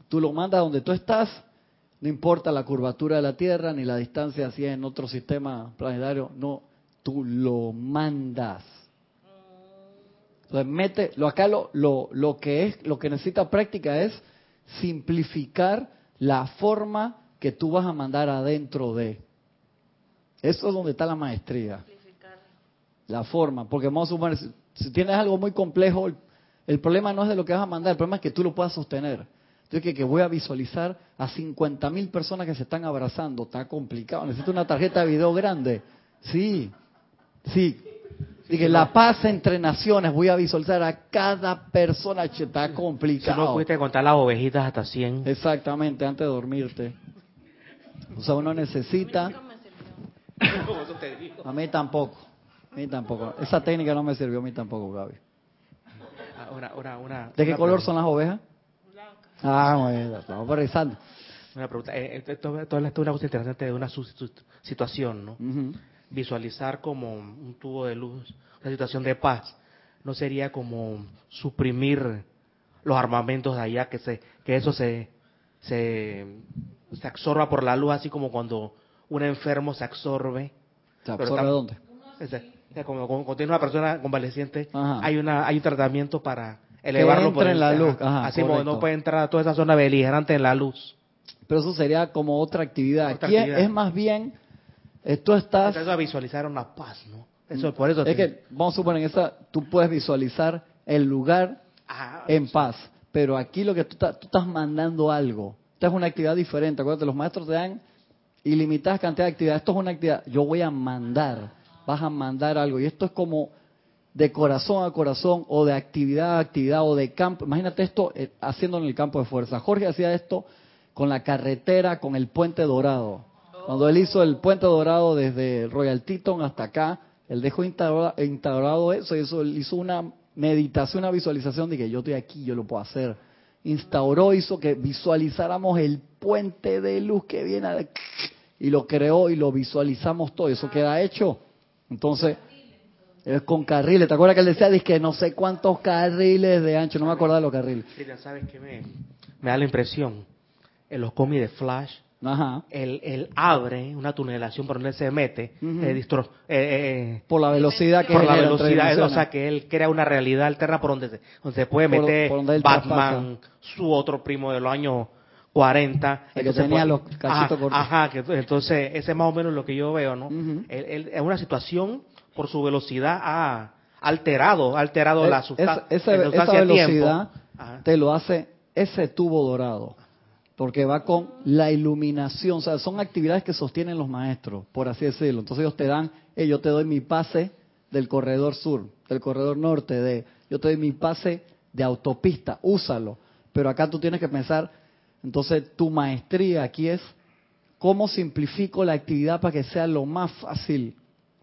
Tú lo mandas donde tú estás, No importa la curvatura de la Tierra ni la distancia si es en otro sistema planetario, no, tú lo mandas. Entonces mete, lo acá lo, lo, lo que es, lo que necesita práctica es simplificar la forma que tú vas a mandar adentro de. Eso es donde está la maestría. La forma, porque vamos a suponer, si, si tienes algo muy complejo, el, el problema no es de lo que vas a mandar, el problema es que tú lo puedas sostener. Entonces, que, que voy a visualizar a 50 mil personas que se están abrazando. Está complicado. Necesito una tarjeta de video grande. Sí, sí. Y que la paz entre naciones, voy a visualizar a cada persona. Está Si no complicado. pudiste contar las ovejitas hasta 100. Exactamente, antes de dormirte. O sea, uno necesita... A mí tampoco. A mí tampoco. Esa técnica no me sirvió a mí tampoco, Gaby. Ahora, ¿De qué color pregunta. son las ovejas? Ah, bueno, estamos revisando. Una pregunta. Eh, eh, Esto, esto es una cosa interesante de una situación, ¿no? Visualizar como un tubo de luz, una situación de paz, no sería como suprimir los armamentos de allá, que se que eso se, se, se absorba por la luz, así como cuando un enfermo se absorbe. ¿Se absorbe tam- dónde? Sea, como, cuando tiene una persona convaleciente, Ajá. hay una hay un tratamiento para elevarlo por en la luz, ajá, así como no puede entrar a toda esa zona beligerante en la luz. Pero eso sería como otra actividad. Otra Aquí es- actividad. es más bien, eh, tú estás... Eso a visualizar una paz, ¿no? Eso, por eso Es te- que, vamos a suponer, esa, tú puedes visualizar el lugar Ajá, en paz, pero aquí lo que tú, tú estás mandando algo. Esta es una actividad diferente. Acuérdate, los maestros te dan ilimitadas cantidades de actividades. Esto es una actividad, yo voy a mandar, vas a mandar algo. Y esto es como de corazón a corazón, o de actividad a actividad, o de campo. Imagínate esto eh, haciendo en el campo de fuerza. Jorge hacía esto con la carretera, con el puente dorado. Cuando él hizo el puente dorado desde Royal Teton hasta acá, él dejó instaura- instaurado eso, y eso él hizo una meditación, una visualización de que yo estoy aquí, yo lo puedo hacer. Instauró, hizo que visualizáramos el puente de luz que viene y lo creó y lo visualizamos todo, eso queda hecho. Entonces, es con carriles, ¿te acuerdas que él decía, dice que no sé cuántos carriles de ancho, no me acuerdo de los carriles. ¿sabes qué me, me da la impresión? En los cómics de Flash, Ajá. él, él abre una tunelación por donde se mete, eh, distro- eh, eh, Por la velocidad que por la velocidad, o sea que él crea una realidad alterna por donde se, donde se puede Por- meter por él Batman, su otro primo de los años 40. El que tenía pues, los ajá, cortos. Ajá, que entonces ese es más o menos lo que yo veo, ¿no? Él- él- es una situación por su velocidad ha alterado, ha alterado la Es- sustancia. esa, esa- esa velocidad te lo hace ese tubo dorado, porque va con la iluminación, o sea, son actividades que sostienen los maestros, por así decirlo. Entonces ellos te dan, "Hey, yo te doy mi pase del corredor sur, del corredor norte, de, yo te doy mi pase de autopista, úsalo. Pero acá tú tienes que pensar, entonces tu maestría aquí es cómo simplifico la actividad para que sea lo más fácil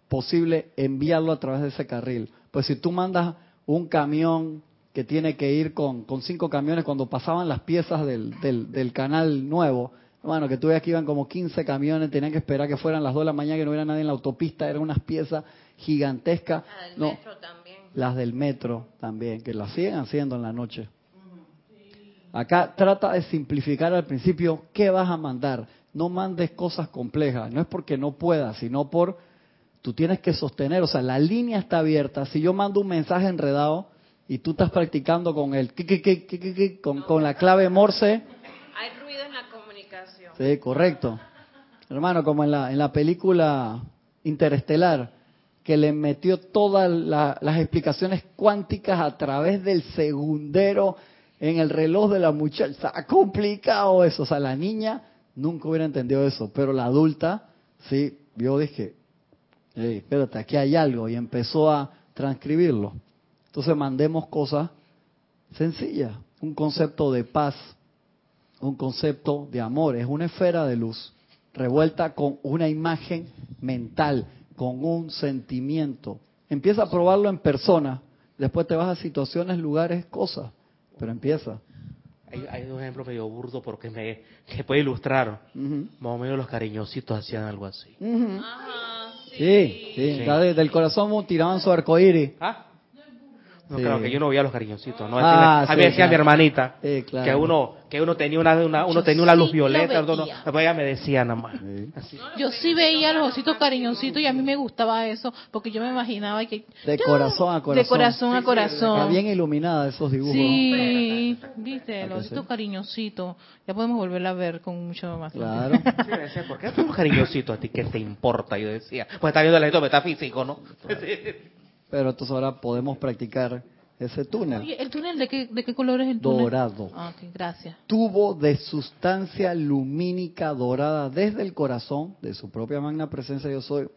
posible enviarlo a través de ese carril. Pues si tú mandas un camión que tiene que ir con, con cinco camiones cuando pasaban las piezas del, del, del canal nuevo, bueno, que tú veas que iban como 15 camiones, tenían que esperar que fueran las 2 de la mañana, que no hubiera nadie en la autopista, eran unas piezas gigantescas. Del No, metro también. las del metro también, que las siguen haciendo en la noche. Acá trata de simplificar al principio qué vas a mandar. No mandes cosas complejas. No es porque no puedas, sino por tú tienes que sostener. O sea, la línea está abierta. Si yo mando un mensaje enredado y tú estás practicando con el con, con la clave Morse, Hay ruido en la comunicación. Sí, correcto. Hermano, como en la, en la película Interestelar, que le metió todas la- las explicaciones cuánticas a través del segundero en el reloj de la muchacha. Está complicado eso. O sea, la niña nunca hubiera entendido eso, pero la adulta, sí, yo dije, "Ey, espérate, aquí hay algo, y empezó a transcribirlo. Entonces mandemos cosas sencillas, un concepto de paz, un concepto de amor, es una esfera de luz revuelta con una imagen mental, con un sentimiento. Empieza a probarlo en persona, después te vas a situaciones, lugares, cosas, pero empieza. Hay, hay un ejemplo medio burdo porque me que puede ilustrar. Más o menos los cariñositos hacían algo así. Ajá, sí. Sí, sí, Sí. ya desde el corazón tiraban su arcoíris. ¿Ah? No, Sí. claro, que yo no veía los cariñositos, ¿no? Ah, a mí sí, me decía claro. mi hermanita claro. que uno que uno tenía una, una- uno Yo tenía una luz violeta, no, ella me decía nada más. Así. Yo sí veía los ositos cariñositos y a mí me gustaba eso, porque yo me imaginaba que... De corazón a corazón. De corazón a Está corazón. bien iluminada esos dibujos. Sí, viste, ¿A los ositos sí? cariñositos. Ya podemos volverla a ver con mucho más. Claro. Sí, me decía, ¿por qué los cariñositos a ti? ¿Qué te importa? Yo decía, pues está viendo el efecto metafísico, ¿no? Pero entonces ahora podemos practicar ese túnel. Oye, ¿el túnel de qué, de qué color es el túnel? Dorado. Ah, ok, gracias. Tubo de sustancia lumínica dorada desde el corazón de su propia magna presencia yo soy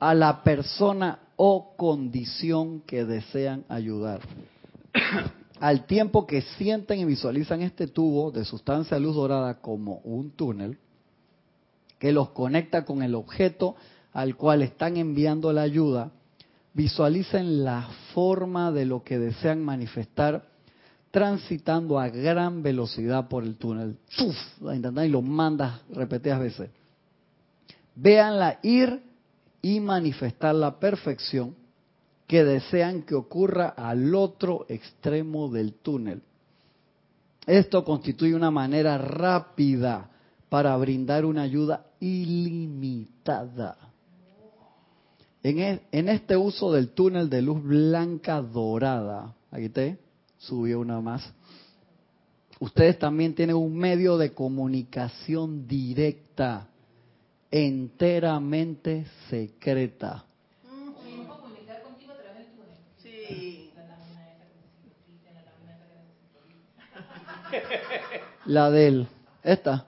a la persona o condición que desean ayudar. Al tiempo que sienten y visualizan este tubo de sustancia luz dorada como un túnel que los conecta con el objeto al cual están enviando la ayuda, visualicen la forma de lo que desean manifestar transitando a gran velocidad por el túnel. Intentas y lo mandas repetidas veces. Véanla ir y manifestar la perfección que desean que ocurra al otro extremo del túnel. Esto constituye una manera rápida para brindar una ayuda ilimitada. En, e- en este uso del túnel de luz blanca dorada, aquí te subió una más, ustedes también tienen un medio de comunicación directa, enteramente secreta. La del, esta,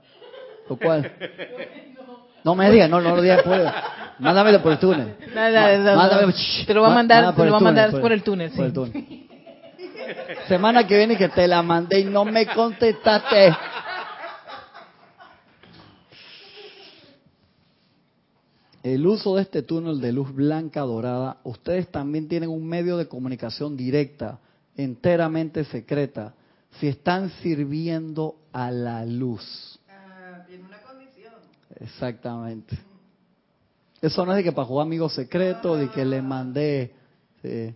¿o cuál? No me digas, no, no lo digas, pues. Mándamelo por el túnel. Mándame- dale. Te lo va a mandar, Manda te lo va a mandar por el túnel, por el sí. túnel. Semana que viene que te la mandé y no me contestaste. El uso de este túnel de luz blanca dorada, ustedes también tienen un medio de comunicación directa, enteramente secreta, si están sirviendo a la luz. Ah, tiene una condición. Exactamente. Eso no es de que para jugar amigos secretos, de que le mandé. sí.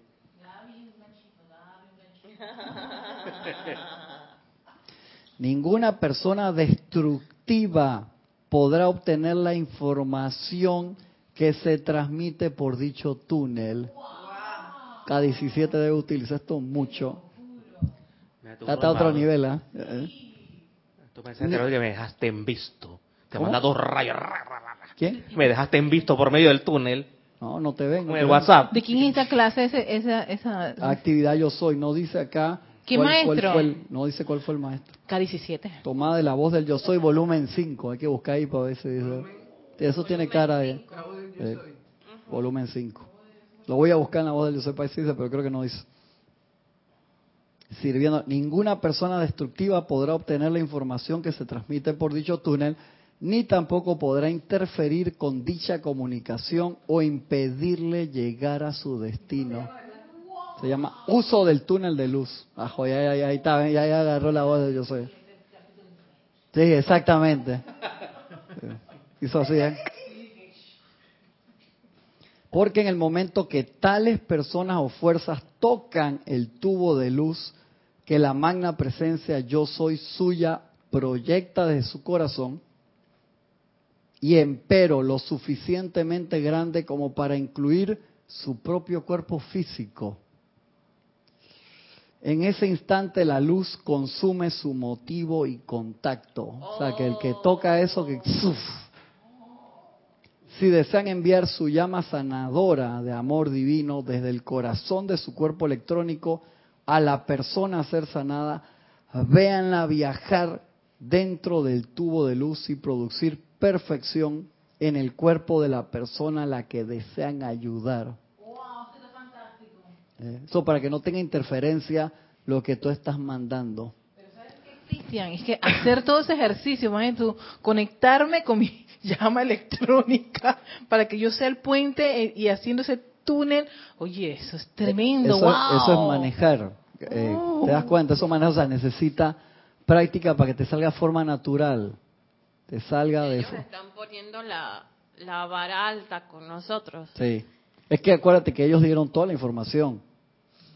Ninguna persona destructiva podrá obtener la información que se transmite por dicho túnel. K17 debe utilizar esto mucho. Está a otro nivel. Eh. Tú pensás que me dejaste en visto. Te ¿Cómo? manda dos rayos. ra, ra, ra, ra. ¿Quién? Me dejaste en visto por medio del túnel. No, no te ven. no Con el. WhatsApp. ¿De quién es esta clase? Ese, esa, esa Actividad yo soy. No dice acá. ¿Qué cuál- cuál maestro? fue el- no dice cuál fue el maestro. K17. Tomada de la voz del yo soy, volumen 5. Hay que buscar ahí para ver si dice. Eso tiene cara de. eh, volumen 5. Lo voy a buscar en la voz del yo soy para pero creo que no dice. Sirviendo. Ninguna persona destructiva podrá obtener la información que se transmite por dicho túnel, ni tampoco podrá interferir con dicha comunicación o impedirle llegar a su destino. Se llama uso del túnel de luz. Ajo, ya, ya, ahí está, ya, ya agarró la voz de yo soy. Sí, exactamente. Hizo así, ¿eh? Porque en el momento que tales personas o fuerzas tocan el tubo de luz que la magna presencia yo soy suya proyecta desde su corazón, y empero lo suficientemente grande como para incluir su propio cuerpo físico. En ese instante la luz consume su motivo y contacto. O sea, que el que toca eso, que... Si desean enviar su llama sanadora de amor divino desde el corazón de su cuerpo electrónico a la persona a ser sanada, véanla viajar dentro del tubo de luz y producir perfección en el cuerpo de la persona a la que desean ayudar. Eh, Eso para que no tenga interferencia lo que tú estás mandando. Cristian, es que hacer todo ese ejercicio, imagínate tú, conectarme con mi llama electrónica para que yo sea el puente eh, y haciendo ese túnel, oye, eso es tremendo, Eso, wow. eso es manejar. Eh, Wow. ¿Te das cuenta? Eso maneja, o sea, necesita práctica para que te salga de forma natural. Te salga de... Ellos están poniendo la, la vara alta con nosotros. Sí. Es que acuérdate que ellos dieron toda la información.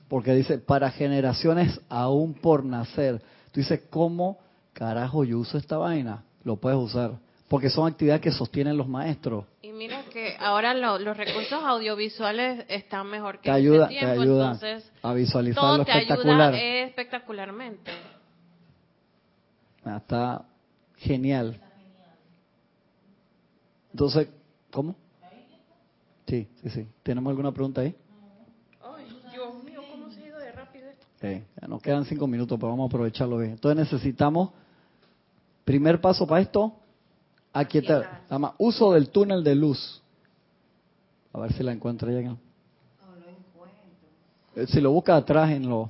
porque dice, para generaciones aún por nacer. Tú dices, ¿cómo carajo yo uso esta vaina? Lo puedes usar, porque son actividades que sostienen los maestros. Y mira que ahora lo- los recursos audiovisuales están mejor que Te ayuda, te ayuda entonces a visualizar todo lo te espectacular. ayuda espectacularmente. Ah, Está genial. Entonces, ¿cómo? Sí, sí, sí. ¿Tenemos alguna pregunta ahí? Ay, Dios mío, ¿cómo se ha ido de rápido esto? Sí, ya nos quedan cinco minutos, pero vamos a aprovecharlo bien. Entonces necesitamos, primer paso para esto, aquietar. Llama uso del túnel de luz. A ver si la encuentro ya. No lo encuentro. Eh, Si lo busca atrás en lo...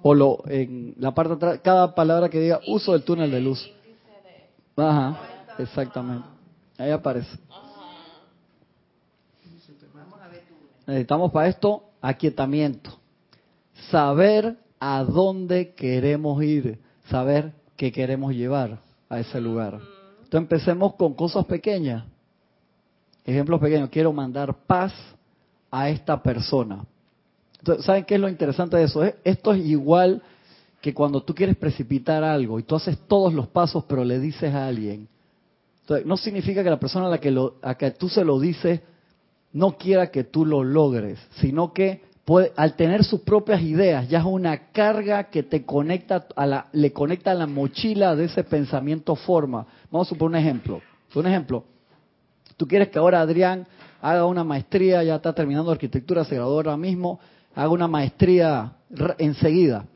O lo, en la parte de atrás, cada palabra que diga uso del túnel de luz. Ajá, exactamente. Ahí aparece. Necesitamos para esto aquietamiento. Saber a dónde queremos ir. Saber qué queremos llevar a ese lugar. Entonces empecemos con cosas pequeñas. Ejemplos pequeños. Quiero mandar paz a esta persona. Entonces, ¿Saben qué es lo interesante de eso? Es- Esto es igual que cuando tú quieres precipitar algo y tú haces todos los pasos pero le dices a alguien. Entonces, no significa que la persona a la que, lo, a que tú se lo dices no quiera que tú lo logres, sino que puede, al tener sus propias ideas ya es una carga que te conecta a la, le conecta a la mochila de ese pensamiento forma. Vamos a suponer un ejemplo. Un ejemplo. Tú quieres que ahora Adrián haga una maestría, ya está terminando arquitectura, se graduó ahora mismo, haga una maestría enseguida.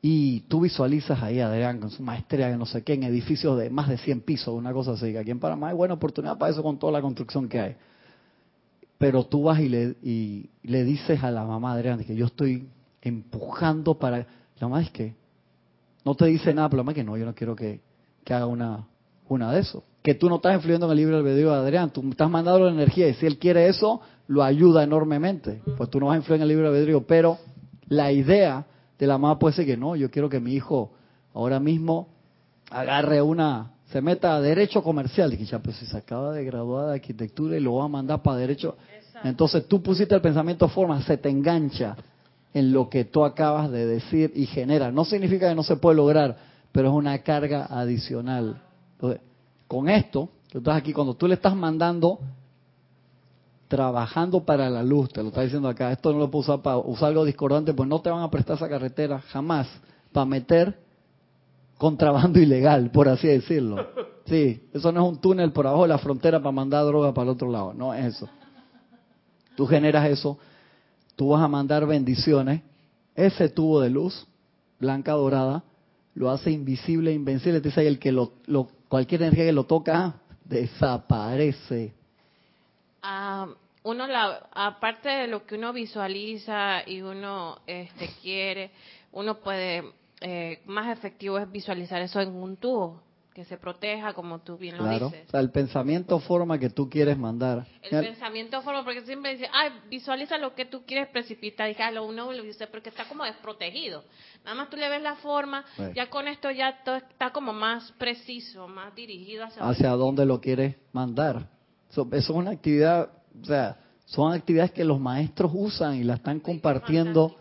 Y tú visualizas ahí a Adrián con su maestría de no sé qué, en edificios de más de 100 pisos, una cosa así, que aquí en Panamá hay buena oportunidad para eso con toda la construcción que hay. Pero tú vas y le, y le dices a la mamá Adrián que yo estoy empujando para... La mamá es que no te dice nada, pero la mamá es que no, yo no quiero que, que haga una, una de eso. Que tú no estás influyendo en el libre albedrío de Adrián, tú estás mandando la energía y si él quiere eso, lo ayuda enormemente. Pues tú no vas a influir en el libre albedrío, pero la idea de la mamá puede ser que no, yo quiero que mi hijo ahora mismo agarre una, se meta a derecho comercial. Dije, ya, pues si se acaba de graduar de arquitectura y lo va a mandar para derecho. Entonces tú pusiste el pensamiento forma, se te engancha en lo que tú acabas de decir y genera. No significa que no se puede lograr, pero es una carga adicional. Entonces, con esto, tú estás aquí, cuando tú le estás mandando trabajando para la luz, te lo está diciendo acá, esto no lo puedo usar para usar algo discordante, pues no te van a prestar esa carretera jamás para meter contrabando ilegal, por así decirlo. Sí, eso no es un túnel por abajo de la frontera para mandar droga para el otro lado, no es eso. Tú generas eso, tú vas a mandar bendiciones, ese tubo de luz, blanca dorada, lo hace invisible, invencible, te dice el que lo, lo- cualquier energía que lo toca, desaparece. Ah, uno la, aparte de lo que uno visualiza y uno este, quiere, uno puede, eh, más efectivo es visualizar eso en un tubo, que se proteja como tú bien lo Claro. dices. O sea, el pensamiento forma que tú quieres mandar. El Mira, pensamiento forma, porque siempre dice, ay, visualiza lo que tú quieres precipitar, y ah, lo uno lo dice, porque está como desprotegido. Nada más tú le ves la forma, Sí. ya con esto ya todo está como más preciso, más dirigido hacia, hacia dónde lo quieres mandar. Eso, eso es una actividad, o sea, son actividades que los maestros usan y la están compartiendo,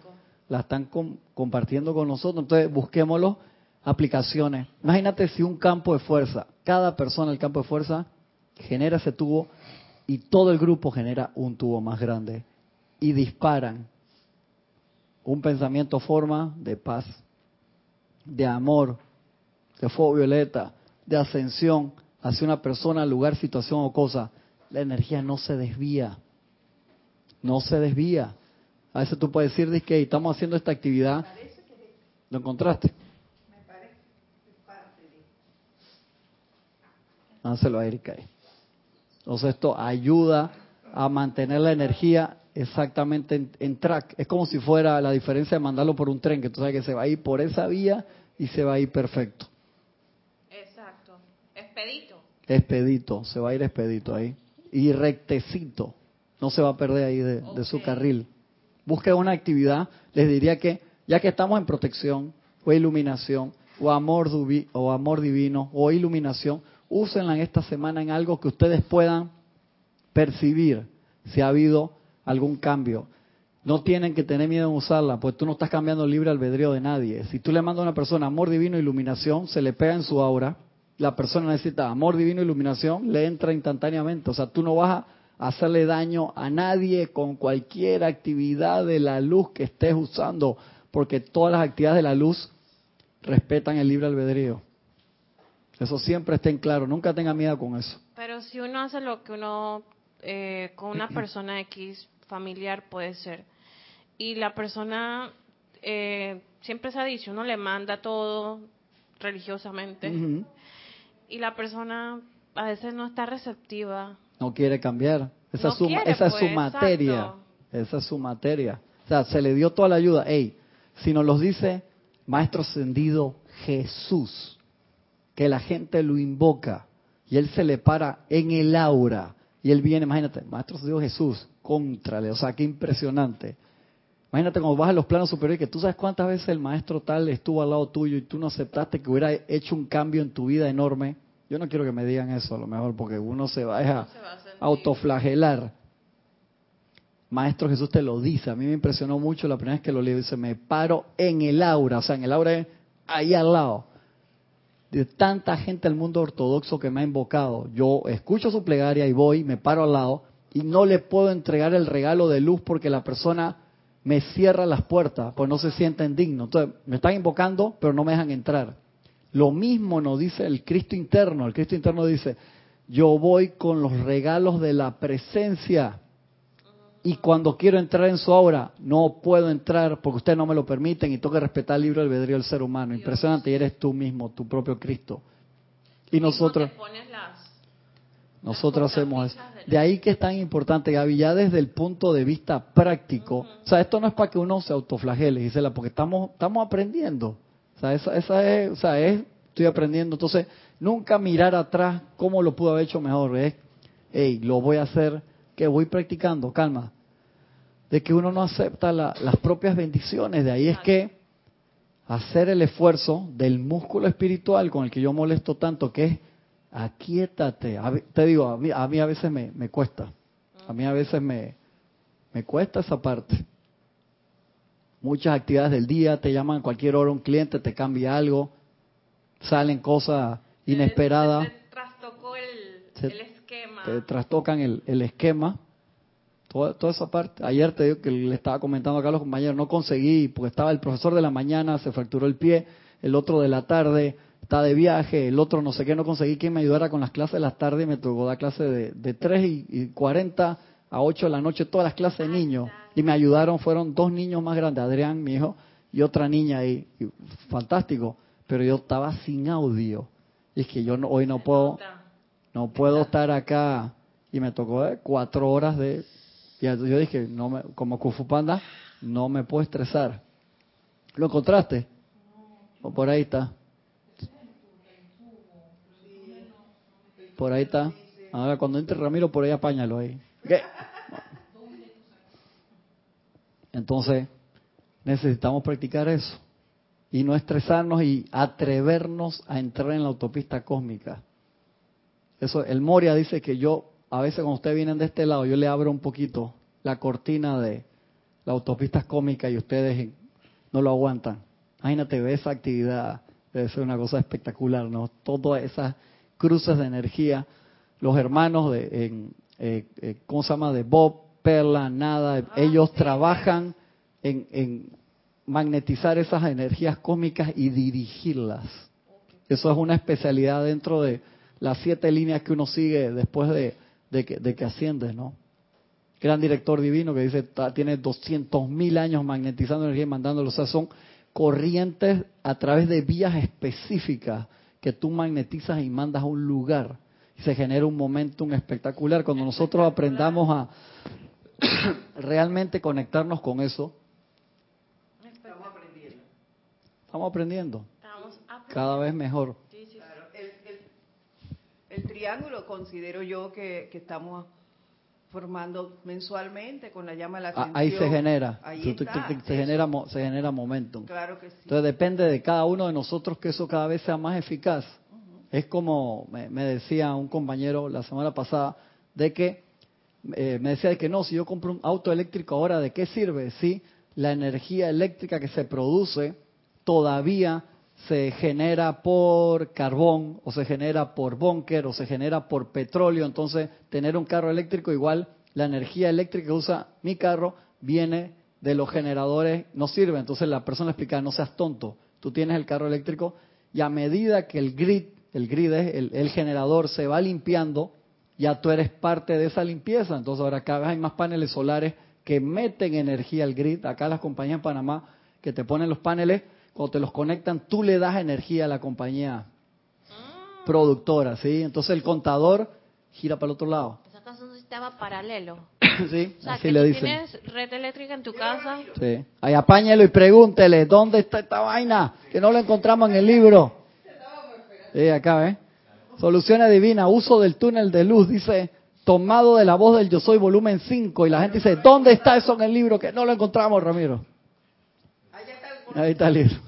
la están com- compartiendo con nosotros. Entonces, busquémoslo, aplicaciones. Imagínate si un campo de fuerza, cada persona del campo de fuerza genera ese tubo y todo el grupo genera un tubo más grande y disparan un pensamiento forma de paz, de amor, de fuego violeta, de ascensión hacia una persona, lugar, situación o cosa, la energía no se desvía. No se desvía. A veces tú puedes decir, que estamos haciendo esta actividad. ¿Lo encontraste? Hánselo a Erika. Entonces esto ayuda a mantener la energía exactamente en, en track. Es como si fuera la diferencia de mandarlo por un tren, que tú sabes que se va a ir por esa vía y se va a ir perfecto. Expedito. Expedito, se va a ir expedito ahí. Y rectecito, no se va a perder ahí de, de su carril. Busque una actividad, les diría que ya que estamos en protección o iluminación o amor, duvi- o amor divino o iluminación, úsenla en esta semana en algo que ustedes puedan percibir si ha habido algún cambio. no tienen que tener miedo en usarla, pues tú no estás cambiando el libre albedrío de nadie. Si tú le mandas a una persona amor divino, iluminación, se le pega en su aura, la persona necesita amor divino, iluminación, le entra instantáneamente. O sea, tú no vas a hacerle daño a nadie con cualquier actividad de la luz que estés usando, porque todas las actividades de la luz respetan el libre albedrío. Eso siempre estén claro, nunca tenga miedo con eso. Pero si uno hace lo que uno, eh, con una persona X familiar puede ser, y la persona eh, siempre se ha dicho, uno le manda todo religiosamente y la persona a veces no está receptiva. No quiere cambiar. Esa, es, su, esa es su pues, materia. Esa es su materia. O sea, se le dio toda la ayuda. Ey, si nos los dice Maestro Ascendido Jesús, que la gente lo invoca y él se le para en el aura y él viene, imagínate, Maestro Ascendido Jesús, contrale, o sea, qué impresionante. Imagínate cuando vas a los planos superiores, que tú sabes cuántas veces el maestro tal estuvo al lado tuyo y tú no aceptaste que hubiera hecho un cambio en tu vida enorme. Yo no quiero que me digan eso a lo mejor, porque uno se va a, autoflagelar. Maestro Jesús te lo dice. A mí me impresionó mucho la primera vez que lo leí. Dice, me paro en el aura. O sea, en el aura es ahí al lado. De tanta gente del mundo ortodoxo que me ha invocado. Yo escucho su plegaria y voy, me paro al lado y no le puedo entregar el regalo de luz porque la persona me cierra las puertas, pues no se sienten dignos. Entonces, me están invocando, pero no me dejan entrar. Lo mismo nos dice el Cristo interno. El Cristo interno dice, yo voy con los regalos de la presencia y cuando quiero entrar en su obra, no puedo entrar porque ustedes no me lo permiten y tengo que respetar el libro albedrío del ser humano. Impresionante, y eres tú mismo, tu propio Cristo. Y nosotros... Nosotros hacemos eso. De ahí que es tan importante, Gaby, ya desde el punto de vista práctico. O sea, esto no es para que uno se autoflagele, Gisela, porque estamos, estamos aprendiendo. O sea, esa, esa es, o sea, es, estoy aprendiendo. Entonces, nunca mirar atrás cómo lo pudo haber hecho mejor. Es, hey, lo voy a hacer, que voy practicando, calma. De que uno no acepta las propias bendiciones. De ahí es que hacer el esfuerzo del músculo espiritual con el que yo molesto tanto, que es aquíétate. te digo, a mí, a mí a veces me, me, cuesta. A mí a veces me, me cuesta esa parte. Muchas actividades del día, te llaman a cualquier hora un cliente, te cambia algo, salen cosas inesperadas. Te, trastocó el, el, esquema. Te trastocan el, el esquema. Toda, toda, esa parte. Ayer te digo que le estaba comentando acá a los compañeros, no conseguí, porque estaba el profesor de la mañana, se fracturó el pie, el otro de la tarde, está de viaje, el otro no sé qué, no conseguí quien me ayudara con las clases de las tardes, me tocó dar clases de, de 3 y, 40 a 8 de la noche, todas las clases de niños. Y me ayudaron, fueron dos niños más grandes, Adrián, mi hijo, y otra niña ahí. fantástico. Pero yo estaba sin audio. Y es que yo no, hoy no puedo, no puedo estar acá. Y me tocó eh, cuatro horas de... Y yo dije, no me, como Kufu Panda, no me puedo estresar. ¿Lo encontraste? ¿O por ahí está? Por ahí está. Ahora cuando entre Ramiro, por ahí apáñalo ahí. Entonces, necesitamos practicar eso. Y no estresarnos y atrevernos a entrar en la autopista cósmica. Eso, el Moria dice que yo, a veces cuando ustedes vienen de este lado, yo le abro un poquito la cortina de la autopista cósmica y ustedes no lo aguantan. Imagínate, ve esa actividad, debe ser una cosa espectacular, ¿no? Todas esas cruces de energía. Los hermanos de, en, eh, eh, ¿cómo se llama? De Bob, Perla, Nada, ah, ellos trabajan en, en magnetizar esas energías cósmicas y dirigirlas. Eso es una especialidad dentro de las siete líneas que uno sigue después de, de, que, de que asciendes, ¿no? Gran director divino que dice, tiene 200 mil años magnetizando energía y mandándolo. O sea, son corrientes a través de vías específicas que tú magnetizas y mandas a un lugar y se genera un momentum espectacular. Cuando nosotros aprendamos a realmente conectarnos con eso, estamos aprendiendo. Estamos aprendiendo. Cada vez mejor. el, triángulo considero yo que, estamos formando mensualmente con la llama de la ascensión. Ahí se genera, se, genera, se genera momentum. Claro que sí. Entonces depende de cada uno de nosotros que eso cada vez sea más eficaz. Es como me, decía un compañero la semana pasada, de que eh, me decía que no, si yo compro un auto eléctrico ahora, ¿de qué sirve? Si la energía eléctrica que se produce todavía se genera por carbón o se genera por búnker o se genera por petróleo, entonces tener un carro eléctrico igual, la energía eléctrica que usa mi carro viene de los generadores, no sirve, entonces la persona explica, no seas tonto, tú tienes el carro eléctrico y a medida que el grid, el grid es el, el generador, se va limpiando, ya tú eres parte de esa limpieza, entonces ahora cada vez hay más paneles solares que meten energía al grid, acá las compañías en Panamá que te ponen los paneles, cuando te los conectan, tú le das energía a la compañía productora, ¿sí? Entonces el contador gira para el otro lado. Esa casa es un sistema paralelo. sí, O sea, así que le dicen. tienes red eléctrica en tu casa. Sí. Ahí apáñelo y pregúntele, ¿dónde está esta vaina? Que no lo encontramos en el libro. Sí, acá, ¿ves? Soluciones divinas, uso del túnel de luz, dice, tomado de la voz del Yo Soy, volumen 5. Y la gente dice, ¿dónde está eso en el libro? Que no lo encontramos, Ramiro. Ahí está el libro.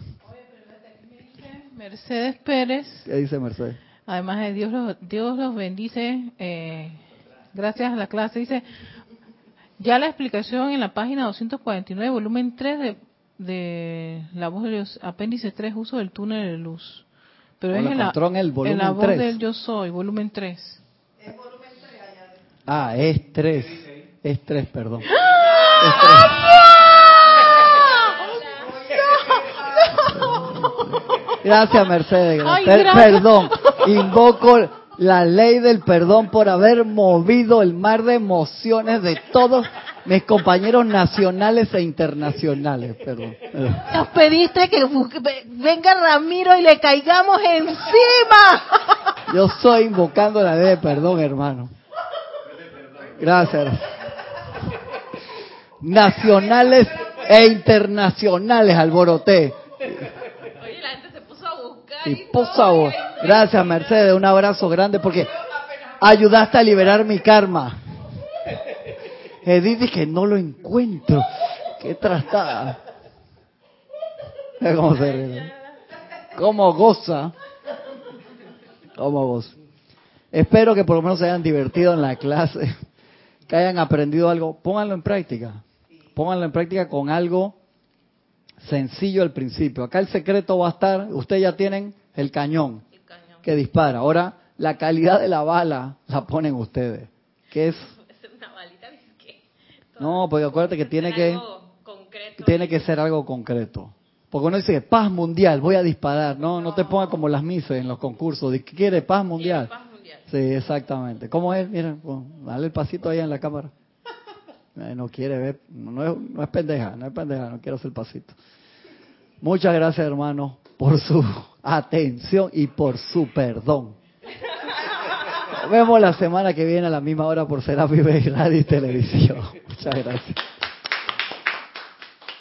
Mercedes Pérez, ¿Qué dice Mercedes? además de Dios los, Dios los bendice, eh, gracias a la clase, dice, ya la explicación en la página 249, volumen 3 de, de la voz de Dios, apéndice 3, uso del túnel de luz. Pero es en la, encontró en el volumen en la voz 3. del yo soy, volumen 3. Ah, es 3. Es 3, perdón. Gracias, Mercedes. Ay, Per- gracias. Perdón. Invoco la ley del perdón por haber movido el mar de emociones de todos mis compañeros nacionales e internacionales. Perdón. Nos pediste que venga Ramiro y le caigamos encima. Yo estoy invocando la ley de perdón, hermano. Gracias. Nacionales e internacionales, alboroté. Oye, la gente se puso por favor, gracias Mercedes, un abrazo grande porque ayudaste a liberar mi karma. Edith que no lo encuentro. Qué trastada. Cómo se ríe. Cómo goza. Cómo goza. Espero que por lo menos se hayan divertido en la clase, que hayan aprendido algo. Pónganlo en práctica. Pónganlo en práctica con algo sencillo al principio. Acá el secreto va a estar, ustedes ya tienen el cañón El cañón. que dispara. Ahora, la calidad de la bala la ponen ustedes. Que es, Es una balita no, porque acuérdate que tiene que, concreto. tiene que ser algo concreto. Porque uno dice, paz mundial, voy a disparar. No, no te pongas como las mises en los concursos. ¿De qué quiere paz mundial? Paz mundial. Sí, exactamente. ¿Cómo es? Miren, bueno, dale el pasito ahí en la cámara. Eh, No quiere ver, no, no es, no es pendeja, no es pendeja, no quiero hacer el pasito. Muchas gracias, hermano, por su atención y por su perdón. Nos vemos la semana que viene a la misma hora por Serapi Bay Radio y Televisión. Muchas gracias.